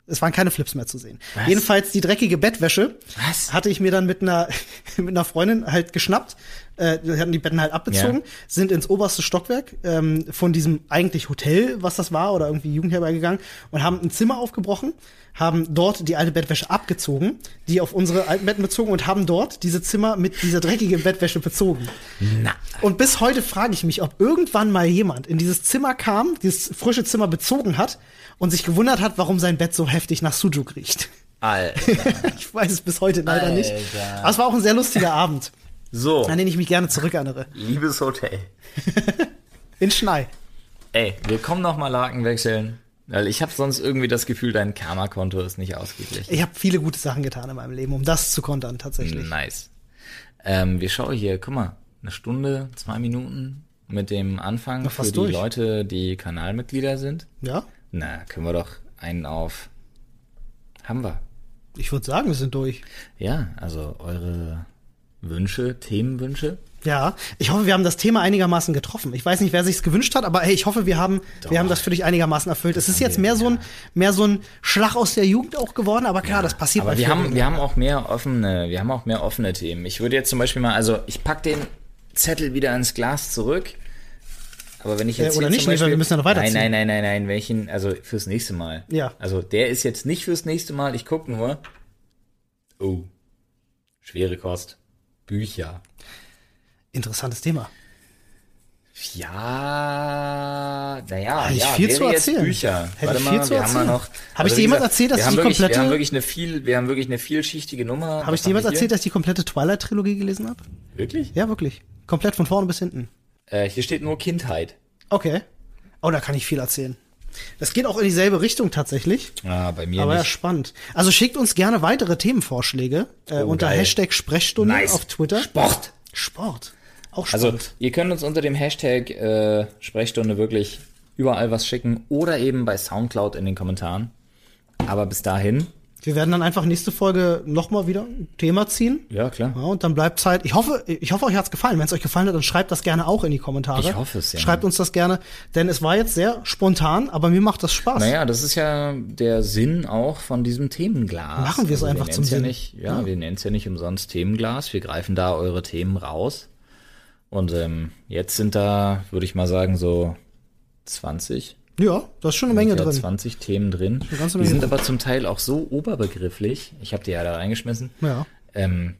Es waren keine Flips mehr zu sehen. Was? Jedenfalls die dreckige Bettwäsche Was? hatte ich mir dann mit einer [laughs] mit einer Freundin halt geschnappt äh, die hatten die Betten halt abbezogen, Ja. sind ins oberste Stockwerk ähm, von diesem eigentlich Hotel, was das war, oder irgendwie Jugendherberge gegangen und haben ein Zimmer aufgebrochen, haben dort die alte Bettwäsche abgezogen, die auf unsere alten Betten bezogen und haben dort diese Zimmer mit dieser dreckigen Bettwäsche bezogen. Na. Und bis heute frage ich mich, ob irgendwann mal jemand in dieses Zimmer kam, dieses frische Zimmer bezogen hat und sich gewundert hat, warum sein Bett so heftig nach Sujuk riecht. Alter. [laughs] ich weiß es bis heute leider nicht. Alter. Aber es war auch ein sehr lustiger Abend, So, an den ich mich gerne zurückerinnere. liebes Hotel. [laughs] In Schnei. Ey, wir kommen noch mal Laken wechseln, weil ich habe sonst irgendwie das Gefühl, dein Karma-Konto ist nicht ausgeglichen. Ich habe viele gute Sachen getan in meinem Leben, um das zu kontern tatsächlich. Nice. Ähm, wir schauen hier, guck mal, eine Stunde, zwei Minuten mit dem Anfang Noch für die durch. Leute, die Kanalmitglieder sind. Ja, Na, können wir doch einen auf. Haben wir. ich würde sagen, wir sind durch. Ja, also eure Wünsche, Themenwünsche. Ja, ich hoffe, wir haben das Thema einigermaßen getroffen. Ich weiß nicht, wer sich's gewünscht hat, aber hey, ich hoffe, wir haben, Doch. wir haben das für dich einigermaßen erfüllt. Es ist jetzt mehr so ein, mehr so ein Schlag aus der Jugend auch geworden, aber klar, das passiert Aber wir haben, wir haben auch mehr offene, wir haben auch mehr offene Themen. Ich würde jetzt zum Beispiel mal, also ich pack den Zettel wieder ins Glas zurück. Aber wenn ich jetzt Äh, oder nicht, nee, Beispiel, wir müssen ja noch weiterziehen. Nein, nein, nein, nein, nein, ihn, also fürs nächste Mal. Ja. Also der ist jetzt nicht fürs nächste Mal. Ich guck nur. Oh, schwere Kost, Bücher. Interessantes Thema. Ja, naja, Hätte ich ja, viel zu erzählen. Bücher. Hätte Warte ich mal, viel zu wir haben mal erzählen. noch. Hab ich also dir jemals erzählt, dass wir ich haben die wirklich, Wir komplette- haben wirklich eine viel, wir haben wirklich eine vielschichtige Nummer. Habe ich dir jemals erzählt, dass ich die komplette Twilight-Trilogie gelesen habe? Wirklich? Ja, wirklich. Komplett von vorne bis hinten. Äh, hier steht nur Kindheit. Okay. Oh, da kann ich viel erzählen. Das geht auch in dieselbe Richtung tatsächlich. Ah, bei mir Aber ja, nicht. spannend. Also schickt uns gerne weitere Themenvorschläge äh, Oh, unter geil. Hashtag Sprechstunde Nice. auf Twitter. Sport. Sport. Auch Also, spannend. ihr könnt uns unter dem Hashtag äh, Sprechstunde wirklich überall was schicken oder eben bei Soundcloud in den Kommentaren. Aber bis dahin, wir werden dann einfach nächste Folge nochmal wieder ein Thema ziehen. ja klar. Ja, und dann bleibt Zeit. Ich hoffe, ich hoffe, euch hat's gefallen. Wenn es euch gefallen hat, dann schreibt das gerne auch in die Kommentare. Ich hoffe es, ja. Schreibt uns das gerne, denn es war jetzt sehr spontan, aber mir macht das Spaß. Naja, das ist ja der Sinn auch von diesem Themenglas. Machen wir es einfach nennen's zum ja Sinn. Nicht, ja, wir nennen es ja nicht umsonst Themenglas. Wir greifen da eure Themen raus. Und ähm, jetzt sind da, würde ich mal sagen, so 20 Ja, da ist schon eine Menge drin. 20 Themen drin. Die Menge. sind aber zum Teil auch so oberbegrifflich. Ich habe die ja da reingeschmissen. Ja. Ähm,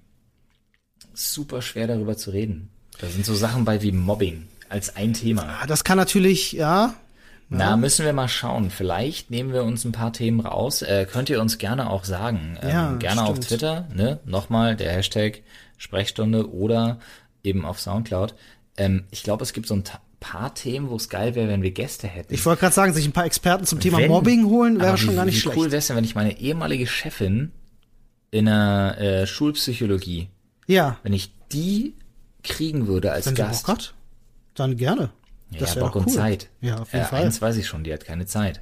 super schwer darüber zu reden. Da sind so Sachen bei wie Mobbing als ein Thema. Ah, Das kann natürlich, ja, Na, müssen wir mal schauen. Vielleicht nehmen wir uns ein paar Themen raus. Äh, könnt ihr uns gerne auch sagen. Ähm, Ja, gerne auf stimmt. Twitter, ne? Nochmal der Hashtag Sprechstunde oder eben auf Soundcloud. Ähm, ich glaube, es gibt so ein ta- paar Themen, wo es geil wäre, wenn wir Gäste hätten. ich wollte gerade sagen, sich ein paar Experten zum Thema Wenn- Mobbing holen, wäre schon gar nicht wie schlecht. cool wäre es denn, wenn ich meine ehemalige Chefin in der äh, Schulpsychologie, Ja, wenn ich die kriegen würde als wenn Gast. Bock hat, dann gerne. Ja, das ja, wäre Bock cool. und Zeit. Ja, auf jeden äh, Fall. Eins weiß ich schon, die hat keine Zeit.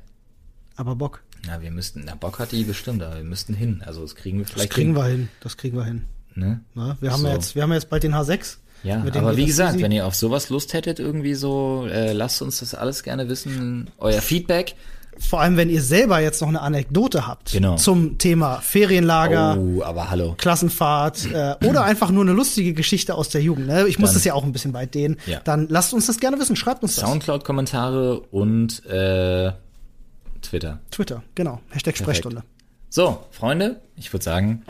Aber Bock. Na, wir müssten, na, Bock hat die bestimmt, aber wir müssten hin. Also, das kriegen wir Das vielleicht kriegen hin. wir hin. Das kriegen wir hin. Ne? Na, wir haben So. ja jetzt, wir haben ja jetzt bald den H6. Ja, aber wie gesagt, wenn ihr auf sowas Lust hättet, irgendwie so, äh, lasst uns das alles gerne wissen. Euer Feedback. Vor allem, wenn ihr selber jetzt noch eine Anekdote habt Genau. zum Thema Ferienlager, Oh, aber hallo. Klassenfahrt äh, oder einfach nur eine lustige Geschichte aus der Jugend. Ne? Ich muss Dann- das ja auch ein bisschen weit dehnen. Ja. Dann lasst uns das gerne wissen. Schreibt uns das. Soundcloud-Kommentare und äh, Twitter. Twitter, genau. Hashtag Sprechstunde. So, Freunde, ich würde sagen,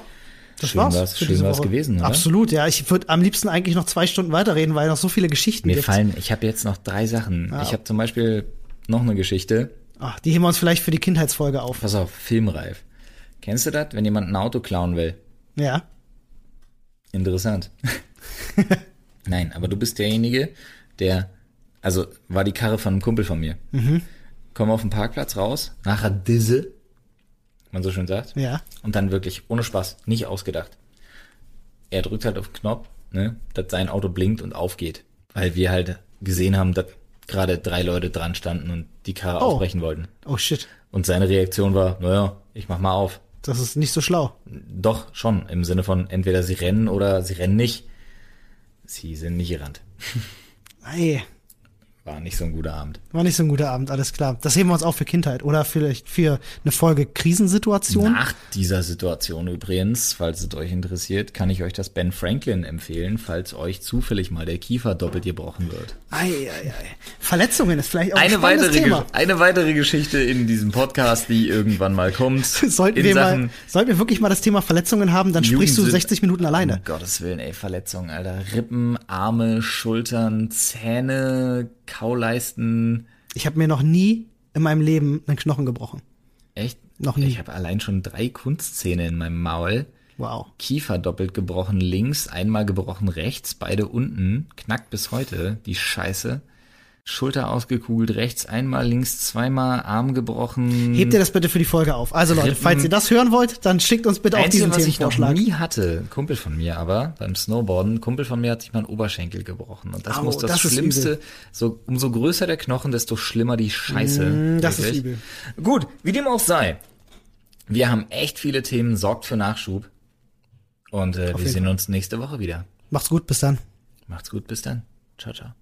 Das schön war's. war's, schön war's Woche. gewesen, oder? Absolut, ja. Ich würde am liebsten eigentlich noch zwei Stunden weiterreden, weil noch so viele Geschichten Mir gibt. fallen, ich habe jetzt noch drei Sachen. Ah. Ich habe zum Beispiel noch eine Geschichte. Ach, die heben wir uns vielleicht für die Kindheitsfolge auf. Pass auf, filmreif. Kennst du das, wenn jemand ein Auto klauen will? Ja. Interessant. [laughs] Nein, aber du bist derjenige, der, also war die Karre von einem Kumpel von mir. Mhm. Komm auf den Parkplatz raus, nachher Disse, man so schön sagt, Ja. und dann wirklich, ohne Spaß, nicht ausgedacht. Er drückt halt auf den Knopf, ne, dass sein Auto blinkt und aufgeht. Weil wir halt gesehen haben, dass gerade drei Leute dran standen und die Karre Oh. aufbrechen wollten. Oh shit. Und seine Reaktion war, naja, ich mach mal auf. Das ist nicht so schlau. Doch, schon, im Sinne von entweder sie rennen oder sie rennen nicht. Sie sind nicht gerannt. Ey. War nicht so ein guter Abend. War nicht so ein guter Abend, alles klar. Das heben wir uns auf für Kindheit oder vielleicht für eine Folge Krisensituation. Nach dieser Situation übrigens, falls es euch interessiert, kann ich euch das Ben Franklin empfehlen, falls euch zufällig mal der Kiefer doppelt gebrochen wird. Ei, ei, ei. Verletzungen ist vielleicht auch ein Eine spannendes weitere, Thema. Eine weitere Geschichte in diesem Podcast, die irgendwann mal kommt. [laughs] Sollten wir, mal, sollten wir wirklich mal das Thema Verletzungen haben, dann sprichst du Jugendsinn- 60 Minuten alleine. Um Gottes Willen, ey, Verletzungen, Alter. Rippen, Arme, Schultern, Zähne, Kauleisten. Ich habe mir noch nie in meinem Leben einen Knochen gebrochen. Echt? Noch nie. Ich habe allein schon drei Kunstzähne in meinem Maul. Wow. Kiefer doppelt gebrochen links, einmal gebrochen rechts, beide unten. Knackt bis heute, die Scheiße. Schulter ausgekugelt rechts, einmal links, zweimal Arm gebrochen. Hebt ihr das bitte für die Folge auf. Also Leute, Rippen. falls ihr das hören wollt, dann schickt uns bitte auch Einzige, diesen was ich noch Themenvorschlag. nie hatte, Kumpel von mir aber, beim Snowboarden, Kumpel von mir hat sich mal einen Oberschenkel gebrochen. Und das Au, muss das, das ist Schlimmste, so, umso größer der Knochen, desto schlimmer die Scheiße. Mm, das ist Wirklich. übel. Gut, wie dem auch sei. Wir haben echt viele Themen, sorgt für Nachschub. Und äh, wir sehen uns nächste Woche wieder. Macht's gut, bis dann. Macht's gut, bis dann. Ciao, ciao.